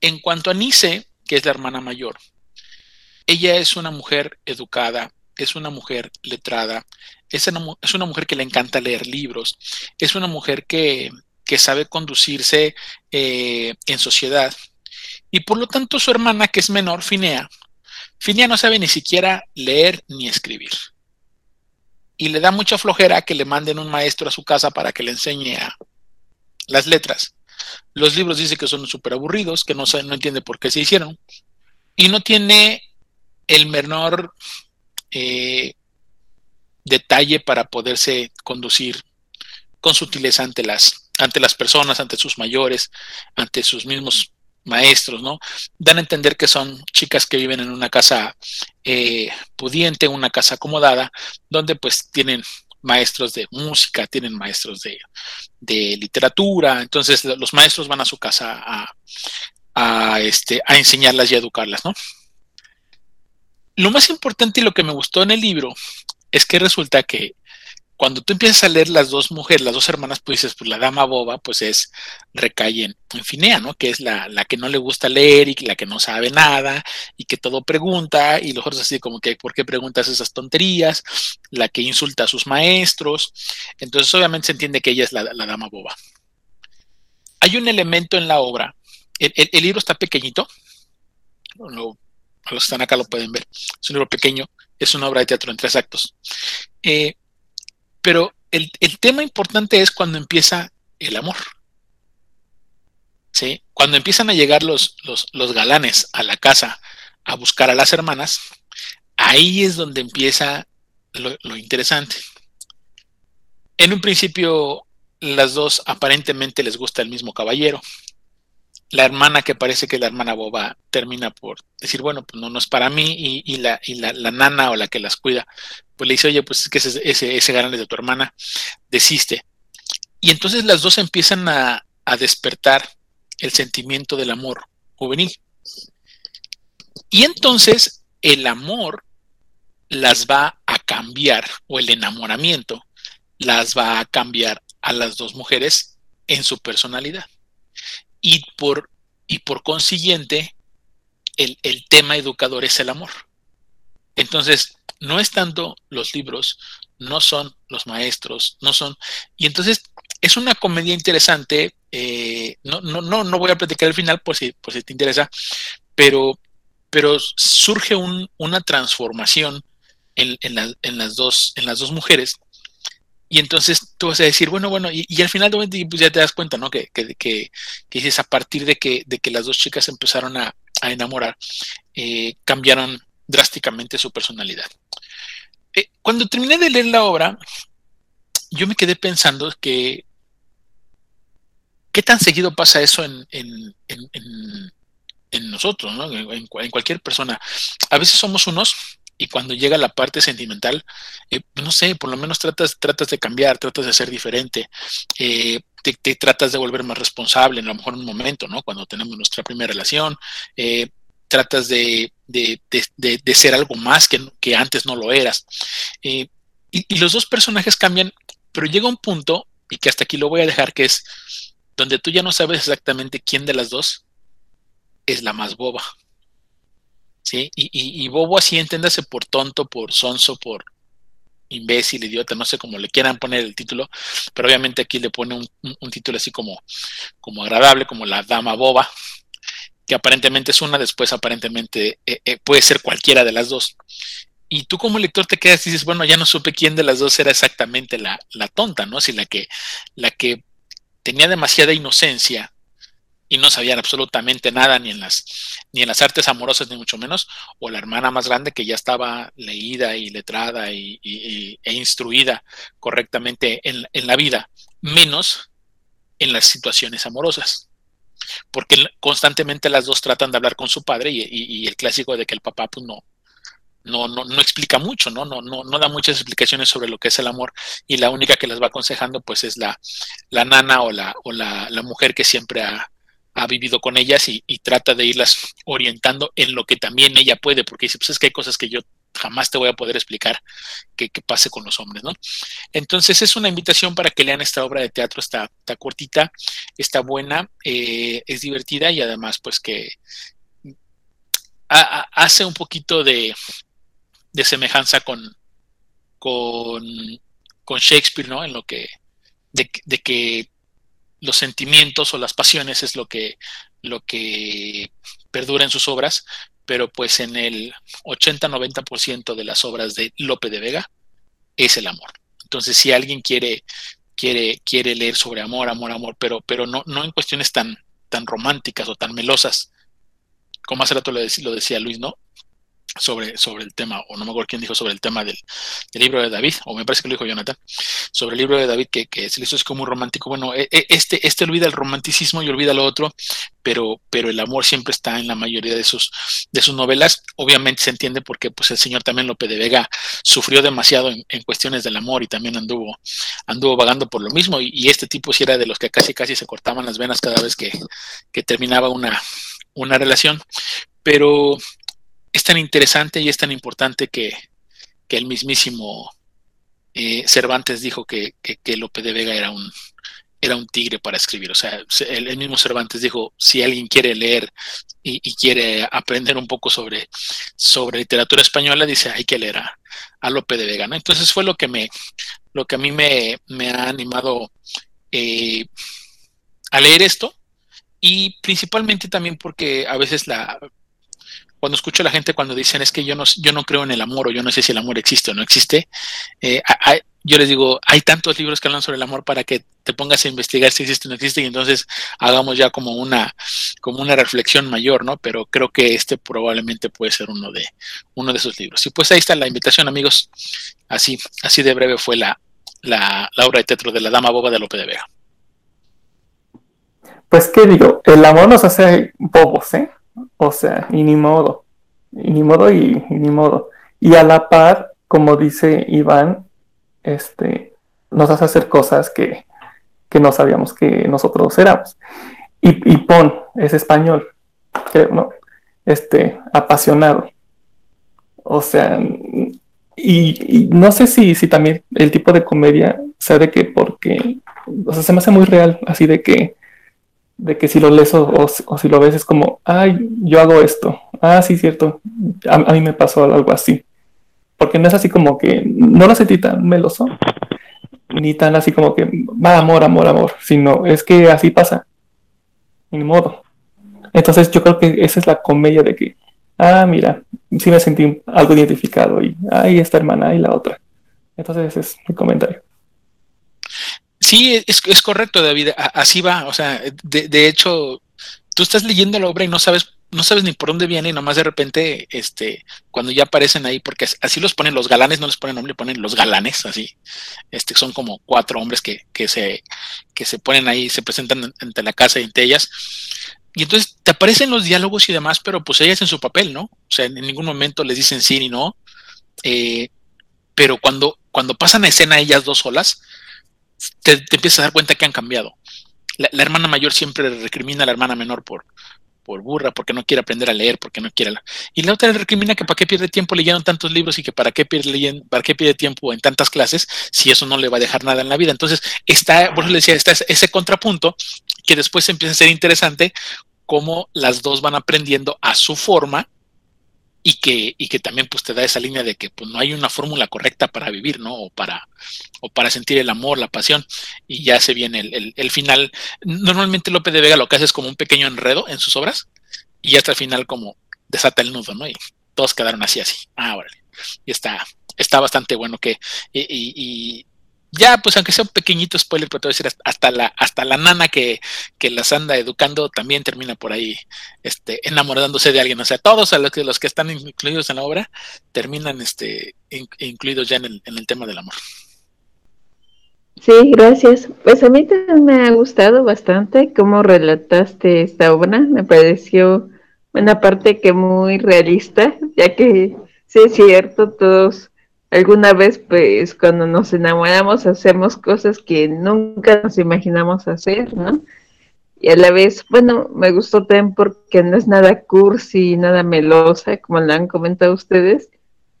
En cuanto a Nice, que es la hermana mayor, ella es una mujer educada, es una mujer letrada, es una, es una mujer que le encanta leer libros, es una mujer que que sabe conducirse eh, en sociedad. Y por lo tanto su hermana, que es menor, Finea, Finea no sabe ni siquiera leer ni escribir. Y le da mucha flojera que le manden un maestro a su casa para que le enseñe a las letras. Los libros dice que son súper aburridos, que no, no entiende por qué se hicieron. Y no tiene el menor eh, detalle para poderse conducir con sutileza ante las, ante las personas, ante sus mayores, ante sus mismos maestros, ¿no? Dan a entender que son chicas que viven en una casa eh, pudiente, una casa acomodada, donde pues tienen maestros de música, tienen maestros de, literatura, entonces los maestros van a su casa a, a, este, a enseñarlas y a educarlas, ¿no? Lo más importante y lo que me gustó en el libro es que resulta que cuando tú empiezas a leer las dos mujeres, las dos hermanas, pues dices, pues la dama boba, pues es, recae en, Finea, ¿no? Que es la, la, que no le gusta leer y la que no sabe nada y que todo pregunta y los otros así como que, ¿por qué preguntas esas tonterías? La que insulta a sus maestros. Entonces, obviamente se entiende que ella es la, dama boba. Hay un elemento en la obra, el, libro está pequeñito, a los que están acá lo pueden ver, es un libro pequeño, es una obra de teatro en tres actos. Eh, pero el, tema importante es cuando empieza el amor. ¿Sí? Cuando empiezan a llegar los, los, galanes a la casa a buscar a las hermanas, ahí es donde empieza lo, interesante. En un principio, las dos aparentemente les gusta el mismo caballero. La hermana, que parece que la hermana boba, termina por decir, bueno, pues no, no es para mí, y, la, y la, la, nana o la que las cuida, pues le dice, oye, pues es que ese, ese, ese de tu hermana, desiste. Y entonces las dos empiezan a, a despertar el sentimiento del amor juvenil. Y entonces el amor las va a cambiar, o el enamoramiento las va a cambiar a las dos mujeres en su personalidad. Y por, y por consiguiente, el, el tema educador es el amor. Entonces, no es tanto los libros, no son los maestros, no son... Y entonces es una comedia interesante, eh, no, no, no, no voy a platicar el final por si, por si te interesa, pero, pero surge una transformación en, en, las dos, en las dos mujeres. Y entonces tú vas a decir, bueno, bueno, y, al final pues ya te das cuenta, ¿no? Que, que, que, dices, a partir de que, de que las dos chicas empezaron a, a enamorar, eh, cambiaron drásticamente su personalidad. Eh, cuando terminé de leer la obra, yo me quedé pensando que qué tan seguido pasa eso en, en, nosotros, ¿no? en, cualquier persona. A veces somos unos y cuando llega la parte sentimental, eh, no sé, por lo menos tratas, tratas de cambiar, tratas de ser diferente, eh, te, tratas de volver más responsable en lo mejor un momento, ¿no? Cuando tenemos nuestra primera relación, tratas de, ser algo más que, antes no lo eras. Eh, y, los dos personajes cambian, pero llega un punto, y que hasta aquí lo voy a dejar, que es donde tú ya no sabes exactamente quién de las dos es la más boba. ¿Sí? Y, bobo así entiéndase por tonto, por sonso, por imbécil, idiota, no sé cómo le quieran poner el título, pero obviamente aquí le pone un, título así como, como agradable, como la dama boba, que aparentemente es una, después aparentemente eh, eh, puede ser cualquiera de las dos. Y tú como lector te quedas y dices, bueno, ya no supe quién de las dos era exactamente la, la tonta, ¿no? Si la que, la que tenía demasiada inocencia y no sabían absolutamente nada ni en las ni en las artes amorosas ni mucho menos o la hermana más grande que ya estaba leída y letrada y, e instruida correctamente en, en, la vida menos en las situaciones amorosas porque constantemente las dos tratan de hablar con su padre y, el clásico de que el papá pues no, no, no, no explica mucho, ¿no? No, no, no da muchas explicaciones sobre lo que es el amor y la única que las va aconsejando pues es la, la nana o, la, o la, la mujer que siempre ha, ha vivido con ellas y, trata de irlas orientando en lo que también ella puede, porque dice, pues es que hay cosas que yo jamás te voy a poder explicar qué, pase con los hombres, ¿no? Entonces es una invitación para que lean esta obra de teatro, está, cortita, está buena, eh, es divertida y además pues que hace un poquito de, semejanza con, con, Shakespeare, ¿no? En lo que, de, de que los sentimientos o las pasiones es lo que, lo que perdura en sus obras, pero pues en el 80-90% de las obras de Lope de Vega es el amor. Entonces, si alguien quiere, quiere, quiere leer sobre amor, amor, amor, pero, pero no, no en cuestiones tan, tan románticas o tan melosas, como hace rato lo lo decía Luis, ¿no? Sobre, sobre el tema, o no me acuerdo quién dijo sobre el tema del, libro de David, o me parece que lo dijo Jonathan, sobre el libro de David que, se le hizo como un romántico. Bueno, e, e, este, este olvida el romanticismo y olvida lo otro, pero, pero el amor siempre está en la mayoría de sus, de sus novelas. Obviamente se entiende porque pues, el señor también Lope de Vega sufrió demasiado en, cuestiones del amor y también anduvo, anduvo vagando por lo mismo. Y, este tipo sí era de los que casi casi se cortaban las venas cada vez que, que terminaba una, una relación. Pero es tan interesante y es tan importante que, el mismísimo eh, Cervantes dijo que, que, Lope de Vega era un, tigre para escribir. O sea, el, mismo Cervantes dijo, si alguien quiere leer y, quiere aprender un poco sobre, literatura española, dice, hay que leer a, Lope de Vega. Entonces fue lo que, me, lo que a mí me, ha animado eh, a leer esto y principalmente también porque a veces la, cuando escucho a la gente cuando dicen es que yo no, yo no creo en el amor o yo no sé si el amor existe o no existe, eh, yo les digo, hay tantos libros que hablan sobre el amor para que te pongas a investigar si existe o no existe y entonces hagamos ya como una, como una reflexión mayor, ¿no? Pero creo que este probablemente puede ser uno de, uno de esos libros. Y pues ahí está la invitación, amigos. Así, así de breve fue la, la, la obra de teatro de la Dama Boba de Lope de Vega. Pues qué digo, el amor nos hace bobos, ¿eh? O sea, y ni modo. Y ni modo y, ni modo. Y a la par, como dice Iván, este, nos hace hacer cosas que, no sabíamos que nosotros éramos. Y, y Pon es español, ¿no? Este, apasionado. O sea, y, no sé si, si también el tipo de comedia sea de que porque, se me hace muy real, así de que de que si lo lees o, si lo ves es como, ay, yo hago esto, ah, sí, cierto, a, mí me pasó algo así. Porque no es así como que, no lo sentí tan meloso, ni tan así como que, va, amor, amor, amor, sino es que así pasa, ni modo. Entonces yo creo que esa es la comedia de que, ah, mira, sí me sentí algo identificado y, ay, esta hermana y la otra. Entonces ese es mi comentario. Sí, es, es correcto, David. Así va. O sea, de, de, hecho, tú estás leyendo la obra y no sabes, no sabes ni por dónde viene, y nomás de repente, este, cuando ya aparecen ahí, porque así los ponen los galanes, no les ponen nombre, ponen los galanes, así. Este, son como cuatro hombres que, que se, que se ponen ahí, se presentan ante la casa y entre ellas. Y entonces te aparecen los diálogos y demás, pero pues ellas en su papel, ¿no? O sea, en ningún momento les dicen sí ni no. Eh, pero cuando, cuando pasan a escena ellas dos solas, te, empiezas a dar cuenta que han cambiado. La, hermana mayor siempre recrimina a la hermana menor por, por burra, porque no quiere aprender a leer, porque no quiere. Y la otra le recrimina que para qué pierde tiempo leyendo tantos libros y que para qué pierde, para qué pierde tiempo en tantas clases si eso no le va a dejar nada en la vida. Entonces, está, por eso le decía, está ese contrapunto que después empieza a ser interesante cómo las dos van aprendiendo a su forma y que, y que también pues te da esa línea de que pues no hay una fórmula correcta para vivir, ¿no? O para, o para sentir el amor, la pasión, y ya se viene el, el, final. Normalmente López de Vega lo que hace es como un pequeño enredo en sus obras, y hasta el final como desata el nudo, ¿no? Y todos quedaron así, así. Ah, órale. Y está, está bastante bueno que, y ya, pues aunque sea un pequeñito spoiler, pero te voy a decir, hasta la, hasta la nana que, que las anda educando también termina por ahí este, enamorándose de alguien. O sea, todos los que, los que están incluidos en la obra terminan este, incluidos ya en el, en el tema del amor. Sí, gracias. Pues a mí también me ha gustado bastante cómo relataste esta obra. Me pareció una parte que muy realista, ya que sí es cierto, todos alguna vez pues cuando nos enamoramos hacemos cosas que nunca nos imaginamos hacer, ¿no? Y a la vez, bueno, me gustó también porque no es nada cursi, nada melosa, como lo han comentado ustedes,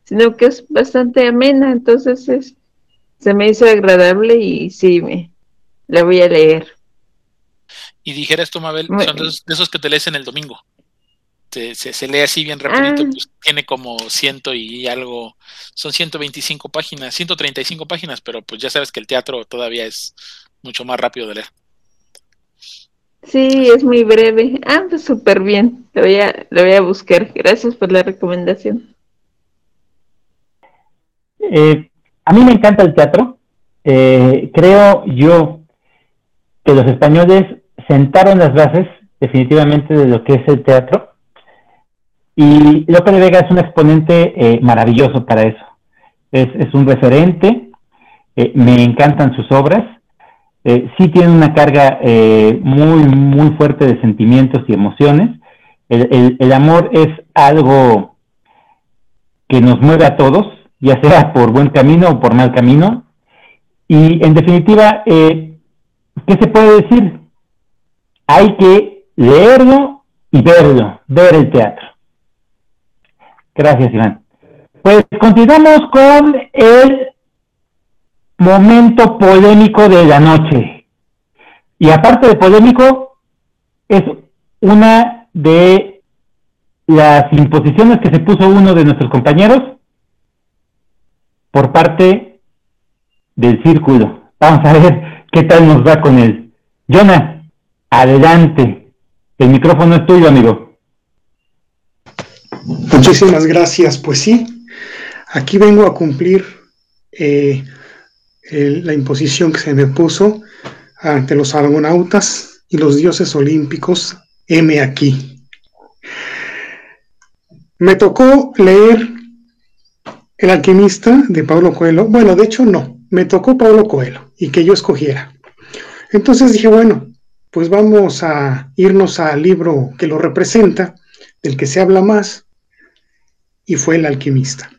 sino que es bastante amena, entonces es, se me hizo agradable y sí, me la voy a leer. Y dijeras tú, Mabel, son de esos que te lees en el domingo se, lee así bien rapidito, ah. pues tiene como ciento y algo, son 125 páginas, 135 páginas, pero pues ya sabes que el teatro todavía es mucho más rápido de leer. Sí, es muy breve. Ah, pues súper bien. Lo voy, a, lo voy a buscar. Gracias por la recomendación. Eh, a mí me encanta el teatro. Eh, creo yo que los españoles sentaron las bases definitivamente de lo que es el teatro y López de Vega es un exponente eh, maravilloso para eso. Es, un referente, eh, me encantan sus obras. Eh, sí tiene una carga muy, muy fuerte de sentimientos y emociones. El, amor es algo que nos mueve a todos, ya sea por buen camino o por mal camino. Y en definitiva, ¿qué se puede decir? Hay que leerlo y verlo, ver el teatro. Gracias, Iván. Pues continuamos con el momento polémico de la noche. Y aparte de polémico, es una de las imposiciones que se puso uno de nuestros compañeros por parte del círculo. Vamos a ver qué tal nos va con él. Jonah, adelante. El micrófono es tuyo, amigo. Muchísimas gracias. Pues sí, aquí vengo a cumplir eh, la imposición que se me puso ante los argonautas y los dioses olímpicos, M aquí. Me tocó leer El alquimista de Pablo Coelho. Bueno, de hecho no, me tocó Pablo Coelho y que yo escogiera. Entonces dije, bueno, pues vamos a irnos al libro que lo representa, del que se habla más, y fue El alquimista.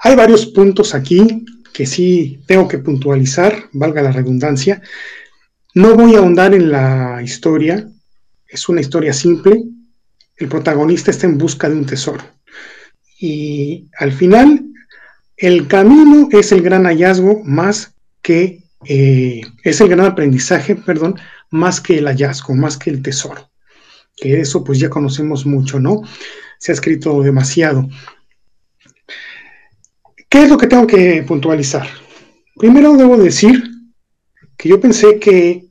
Hay varios puntos aquí que sí tengo que puntualizar, valga la redundancia. No voy a ahondar en la historia, es una historia simple. El protagonista está en busca de un tesoro. Y al final, el camino es el gran hallazgo más que, eh, es el gran aprendizaje, perdón, más que el hallazgo, más que el tesoro. Que eso pues ya conocemos mucho, ¿no? Se ha escrito demasiado. ¿Qué es lo que tengo que puntualizar? Primero debo decir que yo pensé que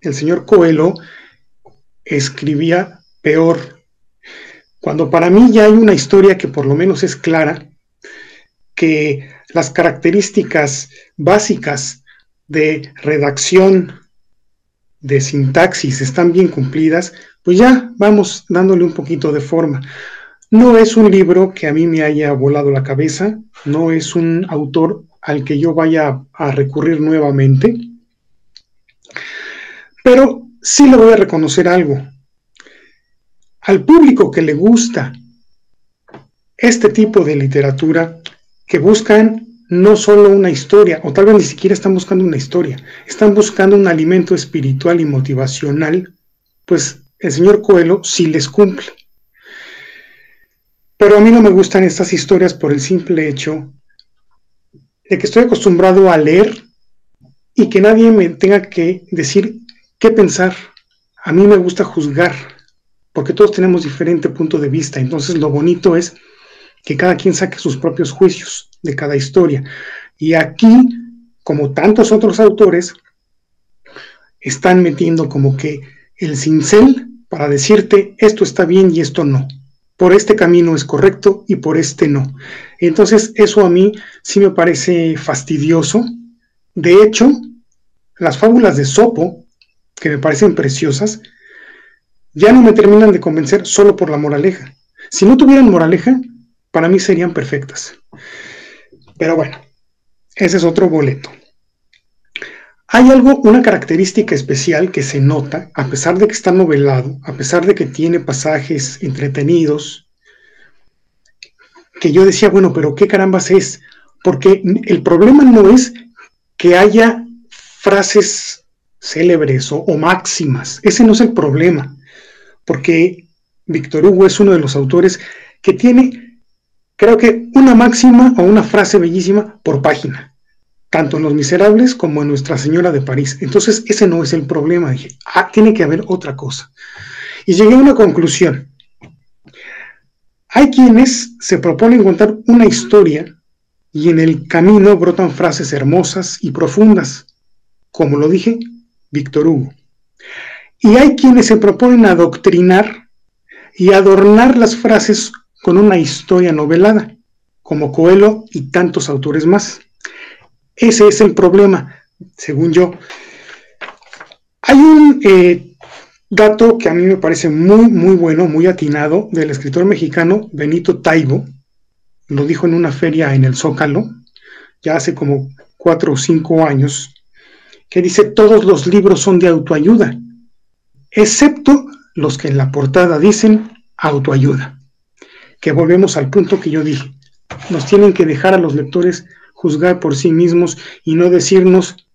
el señor Coelho escribía peor, cuando para mí ya hay una historia que por lo menos es clara, que las características básicas de redacción, de sintaxis están bien cumplidas, pues ya vamos dándole un poquito de forma. No es un libro que a mí me haya volado la cabeza, no es un autor al que yo vaya a recurrir nuevamente, pero sí le voy a reconocer algo. Al público que le gusta este tipo de literatura, que buscan no solo una historia, o tal vez ni siquiera están buscando una historia, están buscando un alimento espiritual y motivacional, pues el señor Coelho sí les cumple. Pero a mí no me gustan estas historias por el simple hecho de que estoy acostumbrado a leer y que nadie me tenga que decir qué pensar. A mí me gusta juzgar, porque todos tenemos diferente punto de vista. Entonces lo bonito es que cada quien saque sus propios juicios de cada historia. Y aquí, como tantos otros autores, están metiendo como que el cincel para decirte esto está bien y esto no por este camino es correcto y por este no. Entonces eso a mí sí me parece fastidioso. De hecho, las fábulas de Sopo, que me parecen preciosas, ya no me terminan de convencer solo por la moraleja. Si no tuvieran moraleja, para mí serían perfectas. Pero bueno, ese es otro boleto. Hay algo, una característica especial que se nota, a pesar de que está novelado, a pesar de que tiene pasajes entretenidos, que yo decía, bueno, pero ¿qué carambas es? Porque el problema no es que haya frases célebres o, o máximas, ese no es el problema, porque Víctor Hugo es uno de los autores que tiene, creo que, una máxima o una frase bellísima por página tanto en Los Miserables como en Nuestra Señora de París. Entonces, ese no es el problema. Dije, ah, tiene que haber otra cosa. Y llegué a una conclusión. Hay quienes se proponen contar una historia y en el camino brotan frases hermosas y profundas, como lo dije, Víctor Hugo. Y hay quienes se proponen adoctrinar y adornar las frases con una historia novelada, como Coelho y tantos autores más. Ese es el problema, según yo. Hay un eh, dato que a mí me parece muy, muy bueno, muy atinado, del escritor mexicano Benito Taibo. Lo dijo en una feria en el Zócalo, ya hace como cuatro o cinco años, que dice, todos los libros son de autoayuda, excepto los que en la portada dicen autoayuda. Que volvemos al punto que yo dije. Nos tienen que dejar a los lectores juzgar por sí mismos y no decirnos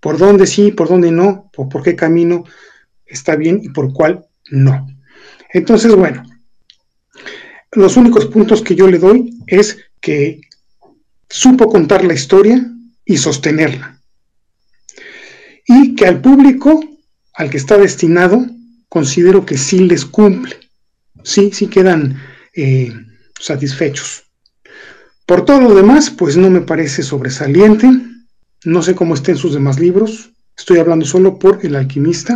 por dónde sí, por dónde no, por qué camino está bien y por cuál no. Entonces, bueno, los únicos puntos que yo le doy es que supo contar la historia, y sostenerla. Y que al público al que está destinado, considero que sí les cumple, sí, sí quedan eh, satisfechos. Por todo lo demás, pues no me parece sobresaliente, no sé cómo estén sus demás libros, estoy hablando solo por El alquimista.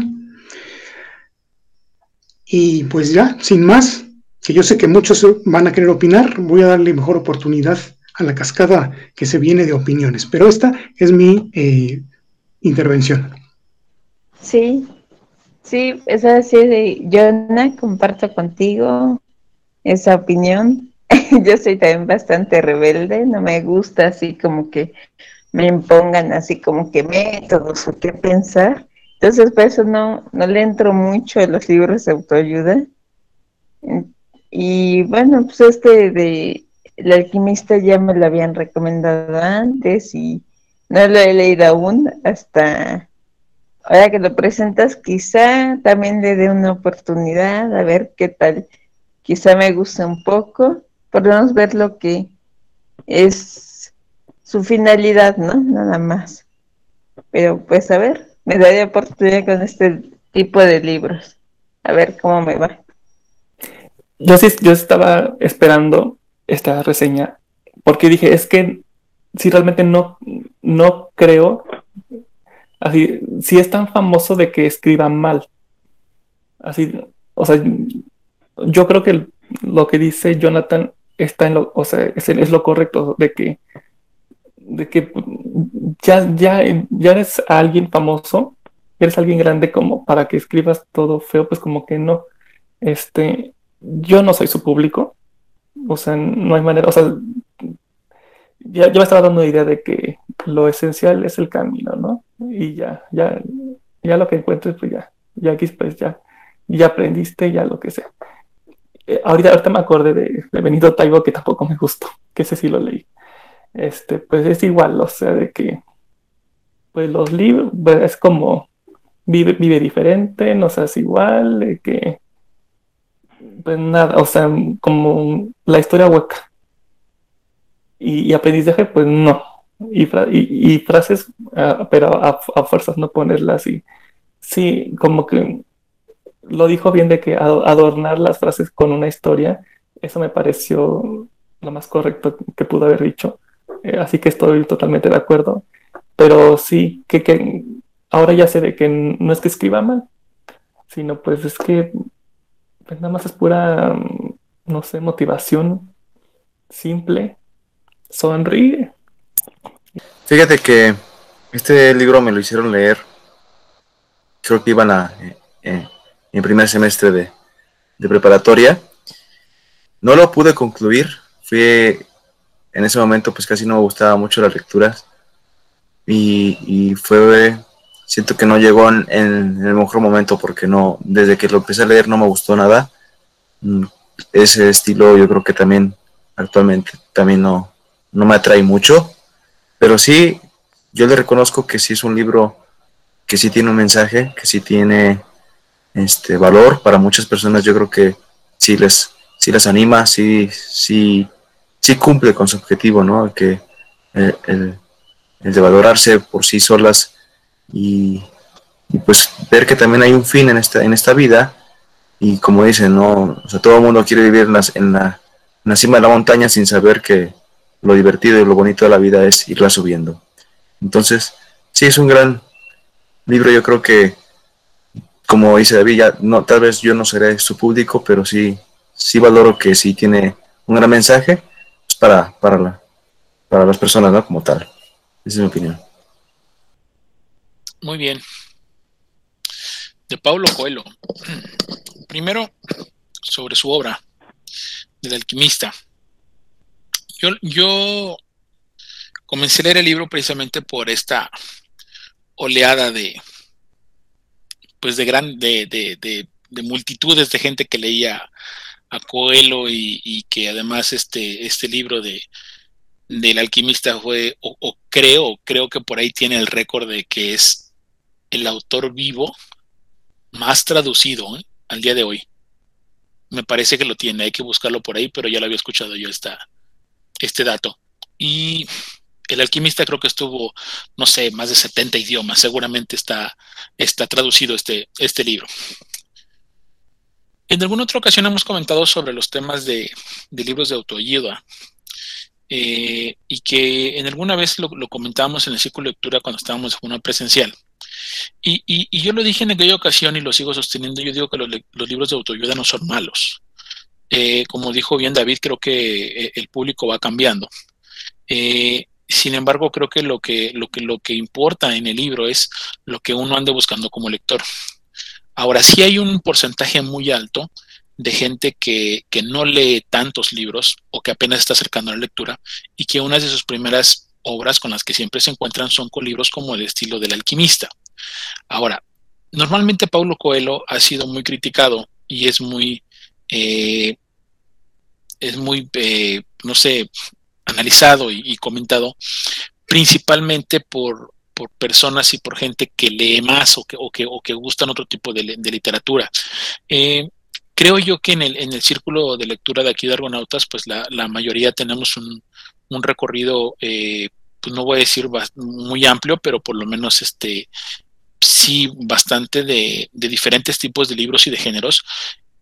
Y pues ya, sin más, que yo sé que muchos van a querer opinar, voy a darle mejor oportunidad a la cascada que se viene de opiniones, pero esta es mi eh, intervención. Sí, sí, es así, Jonah, comparto contigo esa opinión. Yo soy también bastante rebelde, no me gusta así como que me impongan así como que métodos o qué pensar. Entonces, por eso no, no le entro mucho a los libros de autoayuda. Y bueno, pues este de El alquimista ya me lo habían recomendado antes y no lo he leído aún hasta ahora que lo presentas, quizá también le dé una oportunidad a ver qué tal. Quizá me guste un poco. Podemos ver lo que es su finalidad, ¿no? Nada más. Pero pues a ver, me daría oportunidad con este tipo de libros. A ver cómo me va. Yo sí, yo estaba esperando esta reseña porque dije, es que si realmente no, no creo Así, si es tan famoso de que escriban mal. Así, o sea, yo creo que lo que dice Jonathan está en lo, o sea, es, lo correcto, de que, de que ya, ya, ya eres alguien famoso, eres alguien grande como para que escribas todo feo, pues como que no. Este, yo no soy su público, o sea, no hay manera, o sea, ya, ya me estaba dando idea de que lo esencial es el camino, ¿no? Y ya, ya, ya lo que encuentres, pues ya, ya aquí pues ya, ya aprendiste, ya lo que sea. Eh, ahorita, ahorita me acordé de, de Benito Taibo que tampoco me gustó, que ese sí lo leí. Este, pues es igual, o sea, de que, pues los libros, pues es como, vive, vive diferente, no seas igual, de que, pues nada, o sea, como la historia hueca. Y, y aprendizaje, pues no, y, frases, ah, pero a, fuerzas no ponerlas así. Sí, como que lo dijo bien de que adornar las frases con una historia, eso me pareció lo más correcto que pudo haber dicho. Eh, así que estoy totalmente de acuerdo. Pero sí, que, que ahora ya sé de que no es que escriba mal, sino pues es que pues nada más es pura, no sé, motivación simple. Sonríe. Fíjate que este libro me lo hicieron leer, creo que iban a, eh, eh, en primer semestre de, preparatoria. No lo pude concluir, fui, en ese momento pues casi no me gustaba mucho las lecturas y, fue, siento que no llegó en, el mejor momento porque no, desde que lo empecé a leer no me gustó nada. Mm, ese estilo yo creo que también actualmente también no, no me atrae mucho pero sí, yo le reconozco que sí es un libro que sí tiene un mensaje, que sí tiene este valor para muchas personas. Yo creo que sí les, sí les anima, sí, sí, sí cumple con su objetivo, ¿no? Que eh, el, de valorarse por sí solas y, pues ver que también hay un fin en esta, en esta vida y como dicen, ¿no? O sea, todo el mundo quiere vivir en en la cima de la montaña sin saber que lo divertido y lo bonito de la vida es irla subiendo. Entonces, sí, es un gran libro, yo creo que, como dice David, ya, no, tal vez yo no seré su público, pero sí, sí valoro que sí tiene un gran mensaje pues, para, para, la, para las personas, ¿no? Como tal. Esa es mi opinión. Muy bien. De Paulo Coelho. Primero, sobre su obra, del alquimista. Yo, comencé a leer el libro precisamente por esta oleada de, pues de gran, de, de, de, multitudes de gente que leía a Coelho y, que además este, este libro de del alquimista fue, o, creo, creo que por ahí tiene el récord de que es el autor vivo más traducido ¿eh? al día de hoy. Me parece que lo tiene, hay que buscarlo por ahí, pero ya lo había escuchado yo esta, este dato. Y El alquimista creo que estuvo, no sé, más de 70 idiomas, seguramente está, está traducido este, este libro. En alguna otra ocasión hemos comentado sobre los temas de, libros de autoayuda eh, y que en alguna vez lo, comentábamos en el círculo de lectura cuando estábamos en una presencial. Y, yo lo dije en aquella ocasión y lo sigo sosteniendo, yo digo que los, libros de autoayuda no son malos. Eh, como dijo bien David, creo que eh, el público va cambiando. Sin embargo, creo que lo que, lo que lo que importa en el libro es lo que uno ande buscando como lector. Ahora, sí hay un porcentaje muy alto de gente que, que, no lee tantos libros o que apenas está acercando a la lectura y que una de sus primeras obras con las que siempre se encuentran son con libros como el estilo del alquimista. Ahora, normalmente Paulo Coelho ha sido muy criticado y es muy, eh, es muy, eh, no sé, analizado y, comentado principalmente por, por, personas y por gente que lee más o que, o que, o que gustan otro tipo de, literatura. Eh, creo yo que en el, en el círculo de lectura de aquí de Argonautas, pues la, la mayoría tenemos un, un recorrido, eh, pues no voy a decir muy amplio, pero por lo menos este sí bastante de, de, diferentes tipos de libros y de géneros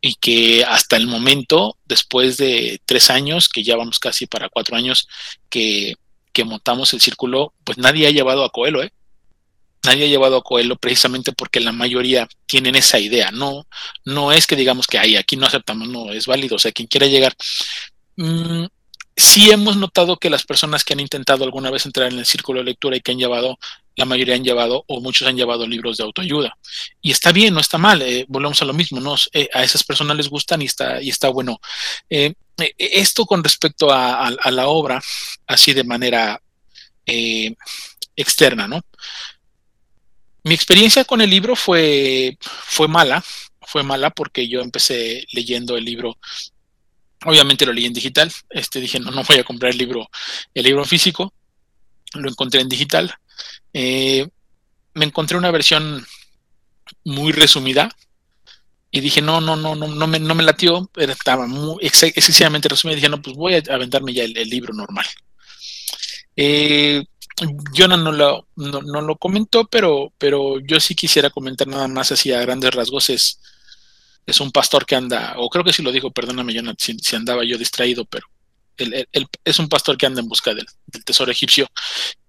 y que hasta el momento, después de tres años, que ya vamos casi para cuatro años que, que montamos el círculo, pues nadie ha llevado a Coelho, ¿eh? Nadie ha llevado a Coelho precisamente porque la mayoría tienen esa idea. No, no es que digamos que hay aquí no aceptamos, no, es válido. O sea, quien quiera llegar. Mm, sí hemos notado que las personas que han intentado alguna vez entrar en el círculo de lectura y que han llevado la mayoría han llevado o muchos han llevado libros de autoayuda. Y está bien, no está mal, eh, volvemos a lo mismo, ¿no? Eh, a esas personas les gustan y está, y está bueno. Eh, esto con respecto a, la obra, así de manera externa, ¿no? Mi experiencia con el libro fue, fue mala, fue mala porque yo empecé leyendo el libro Obviamente lo leí en digital. Este dije, no, no voy a comprar el libro, el libro físico. Lo encontré en digital. Eh, me encontré una versión muy resumida y dije, no, no, no, no, no me, no me latió, estaba muy excesivamente resumida. Dije, no, pues voy a aventarme ya el, libro normal. Eh, no lo, no, lo comentó, pero, pero yo sí quisiera comentar nada más así a grandes rasgos. Es, es un pastor que anda, o creo que sí lo dijo, perdóname, Jonah, si, andaba yo distraído, pero es un pastor que anda en busca del, tesoro egipcio.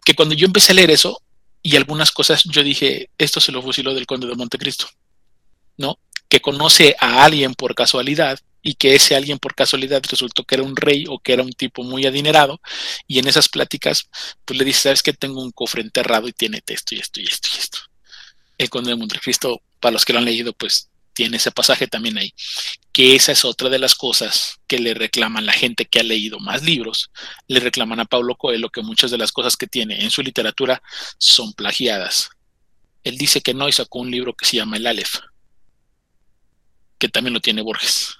Que cuando yo empecé a leer eso, y algunas cosas yo dije, esto se lo fusiló del conde de Montecristo, ¿no? Que conoce a alguien por casualidad y que ese alguien por casualidad resultó que era un rey o que era un tipo muy adinerado y en esas pláticas pues le dice, sabes que tengo un cofre enterrado y tiene esto y esto y esto y esto. El conde de Montecristo, para los que lo han leído, pues tiene ese pasaje también ahí, que esa es otra de las cosas que le reclaman la gente que ha leído más libros, le reclaman a Pablo Coelho que muchas de las cosas que tiene en su literatura son plagiadas. Él dice que no y sacó un libro que se llama El Aleph, que también lo tiene Borges.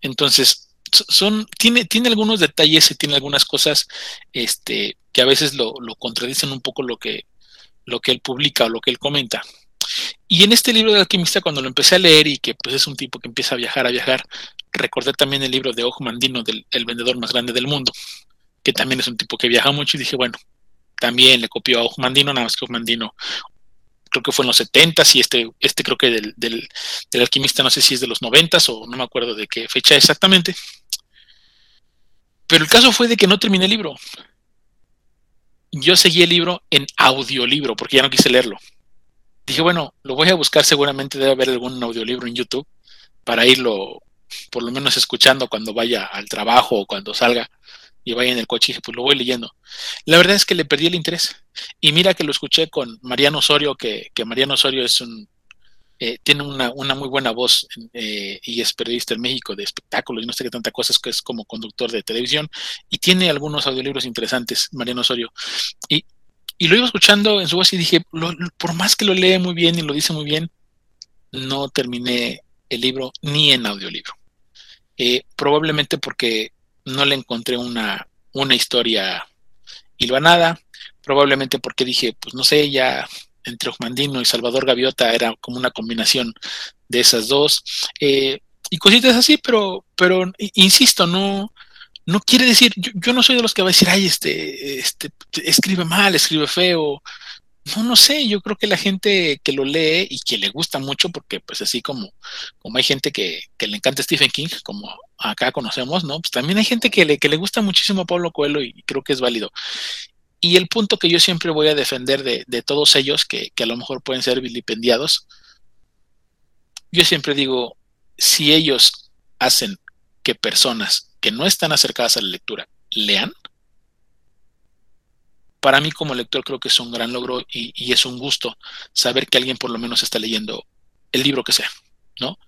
Entonces, son, tiene, tiene algunos detalles y tiene algunas cosas este, que a veces lo, lo contradicen un poco lo que, lo que él publica o lo que él comenta. Y en este libro de alquimista, cuando lo empecé a leer y que pues es un tipo que empieza a viajar, a viajar, recordé también el libro de Ojo Mandino, del el vendedor más grande del mundo, que también es un tipo que viaja mucho y dije, bueno, también le copió a Ojo Mandino, nada más que Ojo Mandino creo que fue en los 70 y este, este creo que del, del, del, alquimista no sé si es de los 90 o no me acuerdo de qué fecha exactamente. Pero el caso fue de que no terminé el libro. Yo seguí el libro en audiolibro porque ya no quise leerlo dije, bueno, lo voy a buscar, seguramente debe haber algún audiolibro en YouTube para irlo por lo menos escuchando cuando vaya al trabajo o cuando salga y vaya en el coche, y dije, pues lo voy leyendo. La verdad es que le perdí el interés. Y mira que lo escuché con Mariano Osorio, que, que Mariano Osorio es un, eh, tiene una, una, muy buena voz eh, y es periodista en México de espectáculos y no sé qué tanta cosas, que es como conductor de televisión y tiene algunos audiolibros interesantes, Mariano Osorio. Y, y lo iba escuchando en su voz y dije, por más que lo lee muy bien y lo dice muy bien, no terminé el libro ni en audiolibro. Eh, probablemente porque no le encontré una, una historia hilvanada, probablemente porque dije, pues no sé, ya entre Osmandino y Salvador Gaviota era como una combinación de esas dos, eh, y cositas así, pero, pero insisto, no, no quiere decir, yo, no soy de los que va a decir, ay, este, este, escribe mal, escribe feo. No, no sé, yo creo que la gente que lo lee y que le gusta mucho, porque pues así como, como hay gente que, le encanta Stephen King, como acá conocemos, ¿no? Pues también hay gente que le, que le gusta muchísimo a Pablo Coelho y creo que es válido. Y el punto que yo siempre voy a defender de, de todos ellos, que, que a lo mejor pueden ser vilipendiados, yo siempre digo, si ellos hacen que personas que no están acercadas a la lectura lean, para mí como lector creo que es un gran logro y, es un gusto saber que alguien por lo menos está leyendo el libro que sea, ¿no?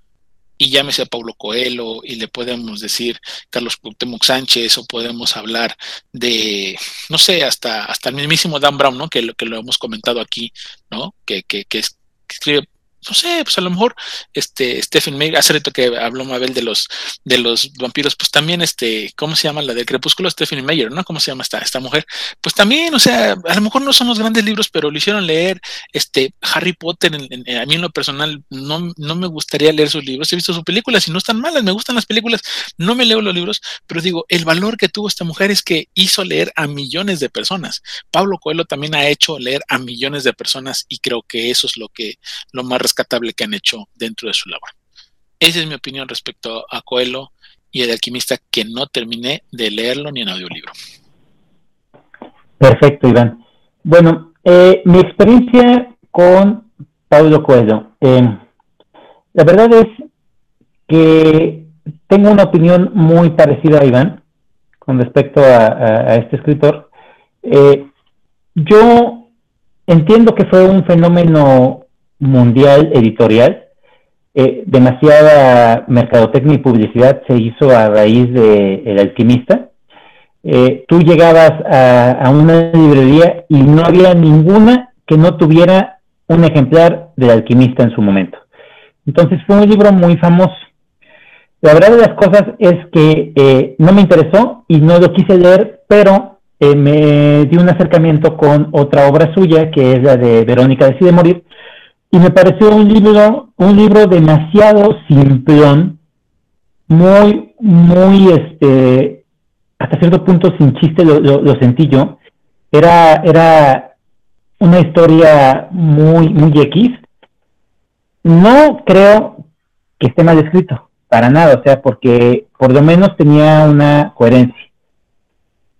Y llámese a Paulo Coelho y le podemos decir Carlos Cuauhtémoc Sánchez o podemos hablar de, no sé, hasta, hasta el mismísimo Dan Brown, ¿no? Que lo, que lo hemos comentado aquí, ¿no? Que, que escribe no sé, pues a lo mejor este Stephen Meyer, hace rato que habló Mabel de los de los vampiros, pues también este, ¿cómo se llama la de Crepúsculo? Stephen Meyer, ¿no? ¿Cómo se llama esta, esta mujer? Pues también, o sea, a lo mejor no son los grandes libros, pero lo hicieron leer, este, Harry Potter, a mí en lo personal no, no me gustaría leer sus libros, he visto sus películas y no están malas, me gustan las películas, no me leo los libros, pero digo, el valor que tuvo esta mujer es que hizo leer a millones de personas. Pablo Coelho también ha hecho leer a millones de personas y creo que eso es lo que, lo más rescatable que han hecho dentro de su labor. Esa es mi opinión respecto a Coelho y el alquimista que no terminé de leerlo ni en audiolibro. Perfecto, Iván. Bueno, eh, mi experiencia con Pablo Coelho. Eh, la verdad es que tengo una opinión muy parecida a Iván con respecto a, este escritor. Eh, yo entiendo que fue un fenómeno mundial editorial. Eh, demasiada mercadotecnia y publicidad se hizo a raíz de El Alquimista. Eh, tú llegabas a, una librería y no había ninguna que no tuviera un ejemplar del Alquimista en su momento. Entonces fue un libro muy famoso. La verdad de las cosas es que eh, no me interesó y no lo quise leer, pero me di un acercamiento con otra obra suya, que es la de Verónica decide morir, y me pareció un libro, un libro demasiado simplón, muy, muy, este, hasta cierto punto sin chiste lo, lo, sentí yo. Era, era una historia muy, muy X. No creo que esté mal escrito, para nada, o sea, porque por lo menos tenía una coherencia.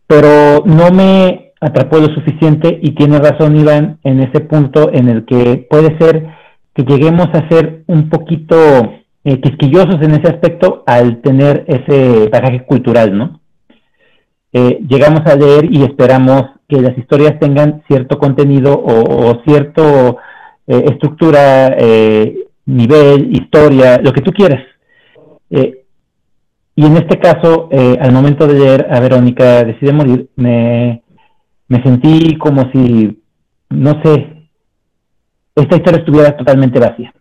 Pero no me atrapó lo suficiente y tiene razón Iván en ese punto en el que puede ser que lleguemos a ser un poquito eh, quisquillosos en ese aspecto al tener ese bagaje cultural, ¿no? Eh, llegamos a leer y esperamos que las historias tengan cierto contenido o, o cierto eh, estructura, nivel, historia, lo que tú quieras. y en este caso, al momento de leer a Verónica decide morir, me, me sentí como si, no sé, esta historia estuviera totalmente vacía.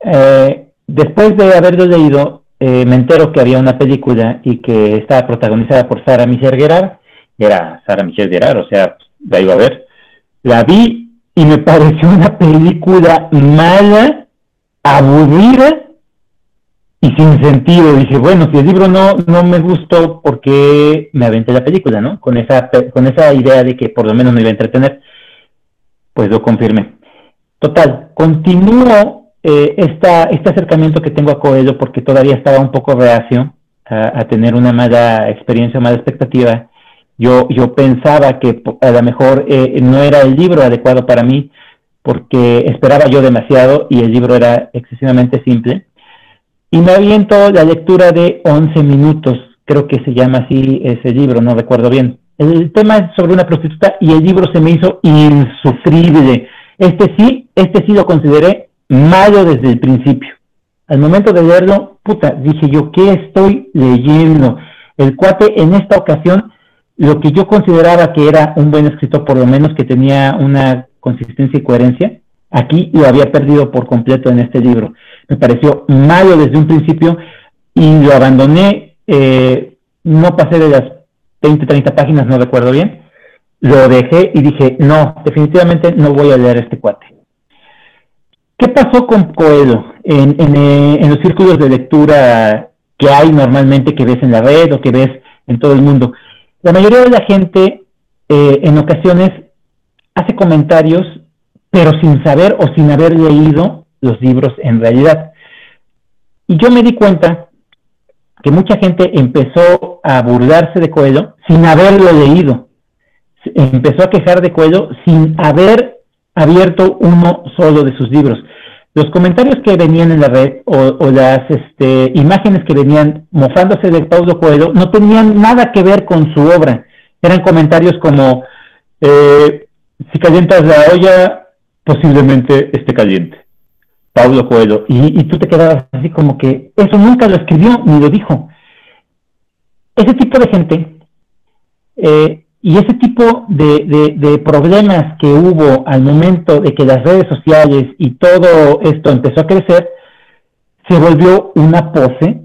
Eh, después de haberlo leído, eh, me entero que había una película y que estaba protagonizada por Sara Michelle Gellar, era Sara Michelle Gellar, o sea, la iba a ver. La vi y me pareció una película mala, aburrida y sin sentido. Dije, bueno, si el libro no, no me gustó, ¿por qué me aventé la película, no? Con esa, con esa idea de que por lo menos me iba a entretener, pues lo confirmé. Total, continúo eh, esta, este acercamiento que tengo a Coelho porque todavía estaba un poco reacio a, tener una mala experiencia, mala expectativa. Yo, yo pensaba que a lo mejor eh, no era el libro adecuado para mí porque esperaba yo demasiado y el libro era excesivamente simple y me aviento la lectura de 11 minutos, creo que se llama así ese libro, no recuerdo bien. El tema es sobre una prostituta y el libro se me hizo insufrible. Este sí, este sí lo consideré malo desde el principio. Al momento de leerlo, puta, dije yo, ¿qué estoy leyendo? El cuate en esta ocasión, lo que yo consideraba que era un buen escritor, por lo menos que tenía una consistencia y coherencia, aquí lo había perdido por completo en este libro me pareció malo desde un principio y lo abandoné, eh, no pasé de las 20, 30 páginas, no recuerdo bien, lo dejé y dije, no, definitivamente no voy a leer este cuate. ¿Qué pasó con Coelho en, en, eh, en los círculos de lectura que hay normalmente que ves en la red o que ves en todo el mundo. La mayoría de la gente eh, en ocasiones hace comentarios, pero sin saber o sin haber leído los libros en realidad. Y yo me di cuenta que mucha gente empezó a burlarse de Coelho sin haberlo leído. Empezó a quejar de Coelho sin haber abierto uno solo de sus libros. Los comentarios que venían en la red o, las este, imágenes que venían mofándose de Paulo Coelho no tenían nada que ver con su obra. Eran comentarios como, eh, si calientas la olla, posiblemente esté caliente. Paulo Coelho. Y, tú te quedabas así como que eso nunca lo escribió ni lo dijo. Ese tipo de gente eh, y ese tipo de, problemas que hubo al momento de que las redes sociales y todo esto empezó a crecer, se volvió una pose,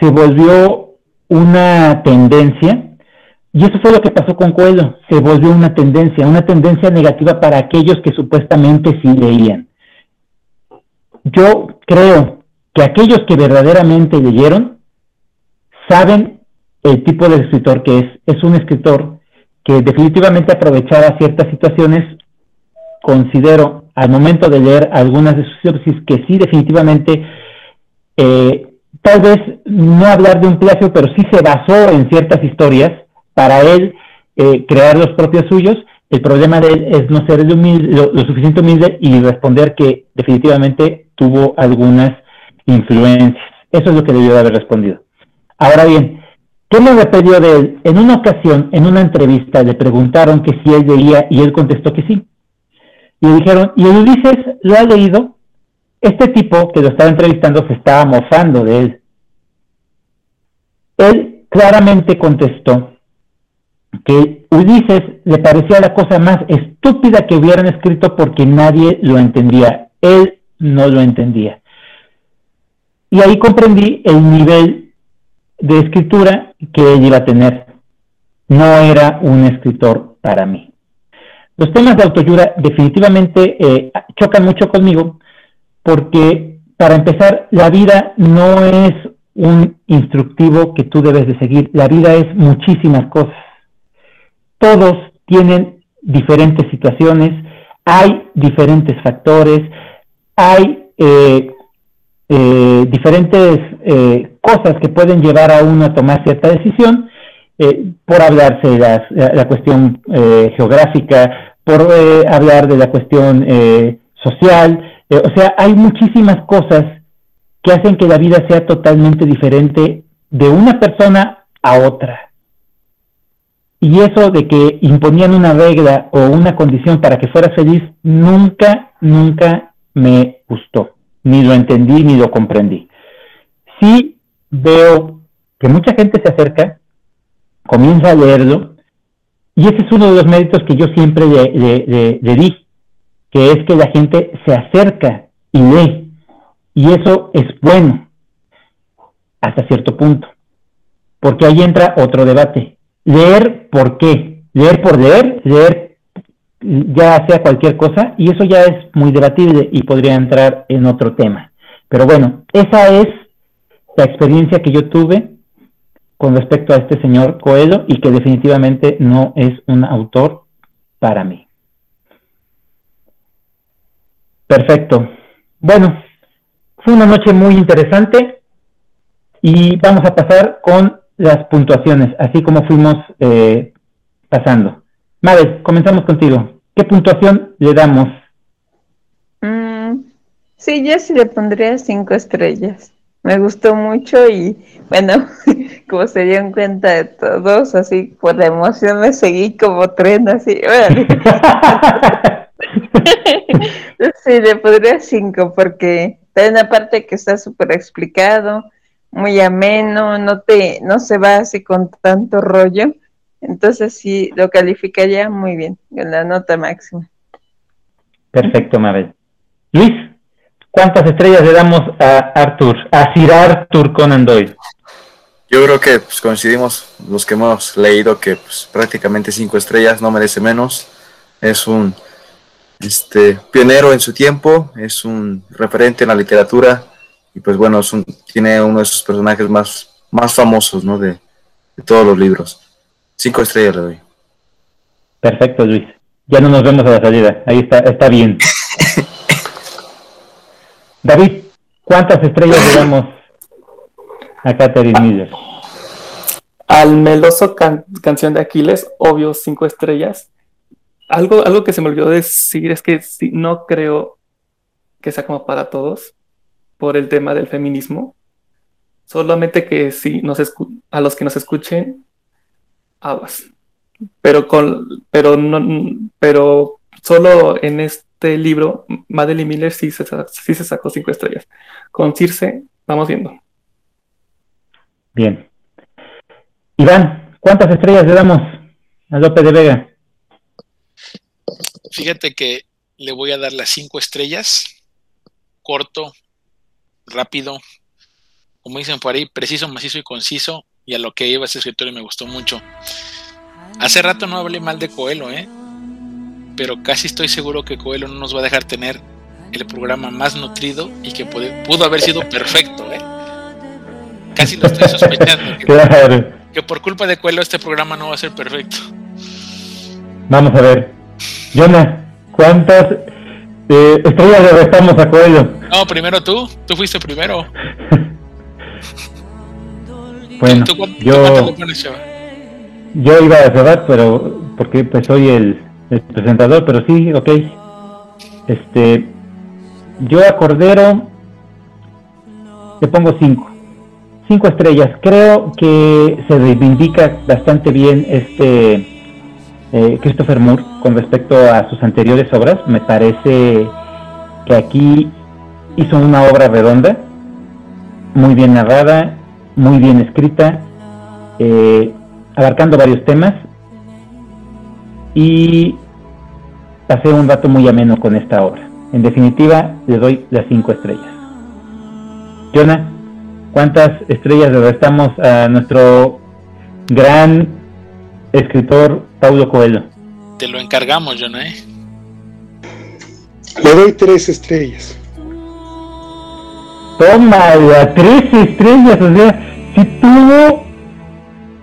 se volvió una tendencia, y eso fue lo que pasó con Coelho, se volvió una tendencia, una tendencia negativa para aquellos que supuestamente sí leían. Yo creo que aquellos que verdaderamente leyeron saben el tipo de escritor que es. Es un escritor que definitivamente aprovechaba ciertas situaciones. Considero al momento de leer algunas de sus sinopsis que sí definitivamente, eh, tal vez no hablar de un plagio, pero sí se basó en ciertas historias para él eh, crear los propios suyos el problema de él es no ser lo, lo, suficiente humilde y responder que definitivamente tuvo algunas influencias. Eso es lo que debió de haber respondido. Ahora bien, ¿qué me repelió de él? En una ocasión, en una entrevista, le preguntaron que si él leía y él contestó que sí. Y le dijeron, ¿y Ulises lo ha leído? Este tipo que lo estaba entrevistando se estaba mofando de él. Él claramente contestó que Ulises le parecía la cosa más estúpida que hubieran escrito porque nadie lo entendía. Él no lo entendía. Y ahí comprendí el nivel de escritura que él iba a tener. No era un escritor para mí. Los temas de autoayuda definitivamente eh, chocan mucho conmigo porque, para empezar, la vida no es un instructivo que tú debes de seguir. La vida es muchísimas cosas todos tienen diferentes situaciones, hay diferentes factores, hay eh, eh, diferentes eh, cosas que pueden llevar a uno a tomar cierta decisión, por hablarse de la, cuestión geográfica, por hablar de la cuestión social, o sea, hay muchísimas cosas que hacen que la vida sea totalmente diferente de una persona a otra. Y eso de que imponían una regla o una condición para que fuera feliz, nunca, nunca me gustó. Ni lo entendí, ni lo comprendí. Sí veo que mucha gente se acerca, comienza a leerlo, y ese es uno de los méritos que yo siempre le, le di, que es que la gente se acerca y lee. Y eso es bueno, hasta cierto punto. Porque ahí entra otro debate leer por qué, leer por leer, leer ya sea cualquier cosa, y eso ya es muy debatible y podría entrar en otro tema. Pero bueno, esa es la experiencia que yo tuve con respecto a este señor Coelho y que definitivamente no es un autor para mí. Perfecto. Bueno, fue una noche muy interesante y vamos a pasar con las puntuaciones, así como fuimos eh, pasando. Mabel, comenzamos contigo. ¿Qué puntuación le damos? Mm, sí, yo sí le pondría cinco estrellas. Me gustó mucho y bueno, como se dieron cuenta de todos, así por la emoción me seguí como tren, así. sí, le pondría cinco porque hay una parte que está súper explicado, muy ameno, no te, no se va así con tanto rollo. Entonces sí, lo calificaría muy bien, en la nota máxima. Perfecto, Mabel. Luis, ¿cuántas estrellas le damos a Arthur, a Sir Arthur Conan Doyle? Yo creo que pues, coincidimos los que hemos leído que pues, prácticamente cinco estrellas no merece menos. Es un este, pionero en su tiempo, es un referente en la literatura y pues bueno, tiene uno de sus personajes más, más famosos, ¿no? De, de todos los libros. Cinco estrellas le doy. Perfecto, Luis. Ya no nos vemos a la salida. Ahí está, está bien. David, ¿cuántas estrellas le damos a Catherine Miller? Al meloso canción de Aquiles, obvio, cinco estrellas. Algo, algo que se me olvidó decir es que no creo que sea como para todos por el tema del feminismo. Solamente que si nos a los que nos escuchen, aguas. Pero con, pero no, pero solo en este libro, Madeline Miller sí se, sí se sacó cinco estrellas. Con Circe, vamos viendo. Bien. Iván, ¿cuántas estrellas le damos a López de Vega? Fíjate que le voy a dar las cinco estrellas, corto, rápido, como dicen por ahí, preciso, macizo y conciso, y a lo que iba ese escritor y me gustó mucho. Hace rato no hablé mal de Coelho, ¿eh? pero casi estoy seguro que Coelho no nos va a dejar tener el programa más nutrido y que pudo haber sido perfecto. ¿eh? Casi lo estoy sospechando. Que, por culpa de Coelho este programa no va a ser perfecto. Vamos a ver. Jonah, ¿cuántas eh, estrellas le restamos a Coelho? No, primero tú. Tú fuiste primero. bueno, yo, yo iba a cerrar, pero porque pues soy el, presentador, pero sí, ok. Este, yo a Cordero le pongo cinco, cinco estrellas. Creo que se reivindica bastante bien este eh, Christopher Moore con respecto a sus anteriores obras. Me parece que aquí hizo una obra redonda, muy bien narrada, muy bien escrita, eh, abarcando varios temas y pasé un rato muy ameno con esta obra. En definitiva, le doy las cinco estrellas. Jonah, ¿cuántas estrellas le restamos a nuestro gran escritor Paulo Coelho? Te lo encargamos, Jonah. ¿eh? Le doy tres estrellas. Toma, tres estrellas, o sea, si tuvo...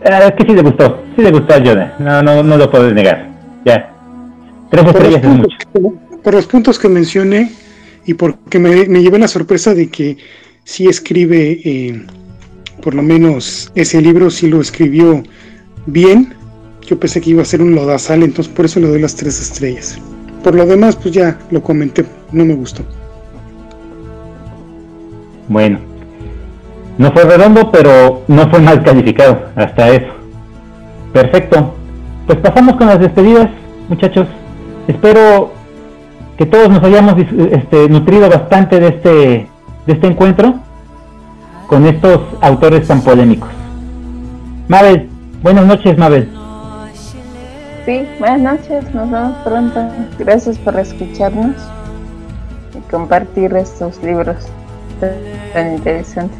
Eh, que sí le gustó, sí le gustó a Jonah, no, no, no lo puedo negar, ya. Tres estrellas es mucho. por los puntos que mencioné y porque me, me llevé la sorpresa de que sí escribe, eh, por lo menos ese libro sí lo escribió bien, yo pensé que iba a ser un lodazal, entonces por eso le doy las tres estrellas. Por lo demás, pues ya lo comenté, no me gustó. Bueno, no fue redondo, pero no fue mal calificado, hasta eso. Perfecto. Pues pasamos con las despedidas, muchachos. Espero que todos nos hayamos este, nutrido bastante de este, de este encuentro con estos autores tan polémicos. Mabel, buenas noches, Mabel. Sí, buenas noches, nos vemos pronto. Gracias por escucharnos y compartir estos libros tan interesantes.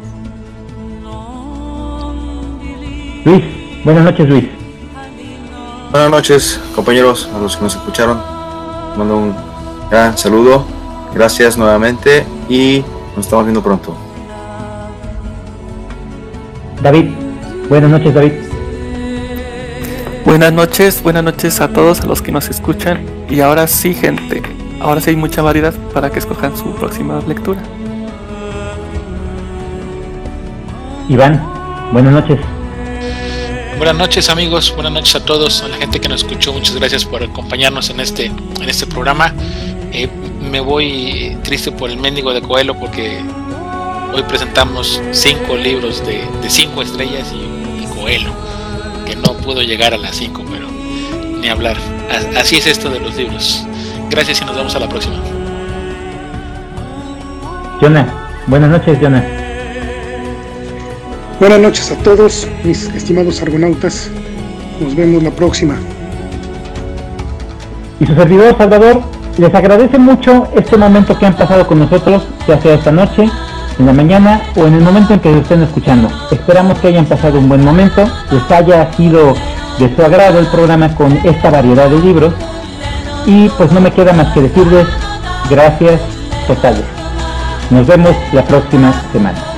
Luis, buenas noches Luis. Buenas noches compañeros, a los que nos escucharon. Mando un gran saludo, gracias nuevamente y nos estamos viendo pronto. David, buenas noches David. Buenas noches, buenas noches a todos, a los que nos escuchan. Y ahora sí, gente, ahora sí hay mucha variedad para que escojan su próxima lectura. Iván, buenas noches. Buenas noches amigos, buenas noches a todos, a la gente que nos escuchó, muchas gracias por acompañarnos en este, en este programa. Eh, me voy triste por el mendigo de Coelho porque hoy presentamos cinco libros de, cinco estrellas y, Coelho, que no pudo llegar a las cinco, pero ni hablar. Así es esto de los libros. Gracias y nos vemos a la próxima. Jonah, buenas noches, Jonah. Buenas noches a todos, mis estimados argonautas. Nos vemos la próxima. Y su servidor Salvador les agradece mucho este momento que han pasado con nosotros, ya sea esta noche, en la mañana o en el momento en que lo estén escuchando. Esperamos que hayan pasado un buen momento, les haya sido de su agrado el programa con esta variedad de libros. Y pues no me queda más que decirles gracias totales. Nos vemos la próxima semana.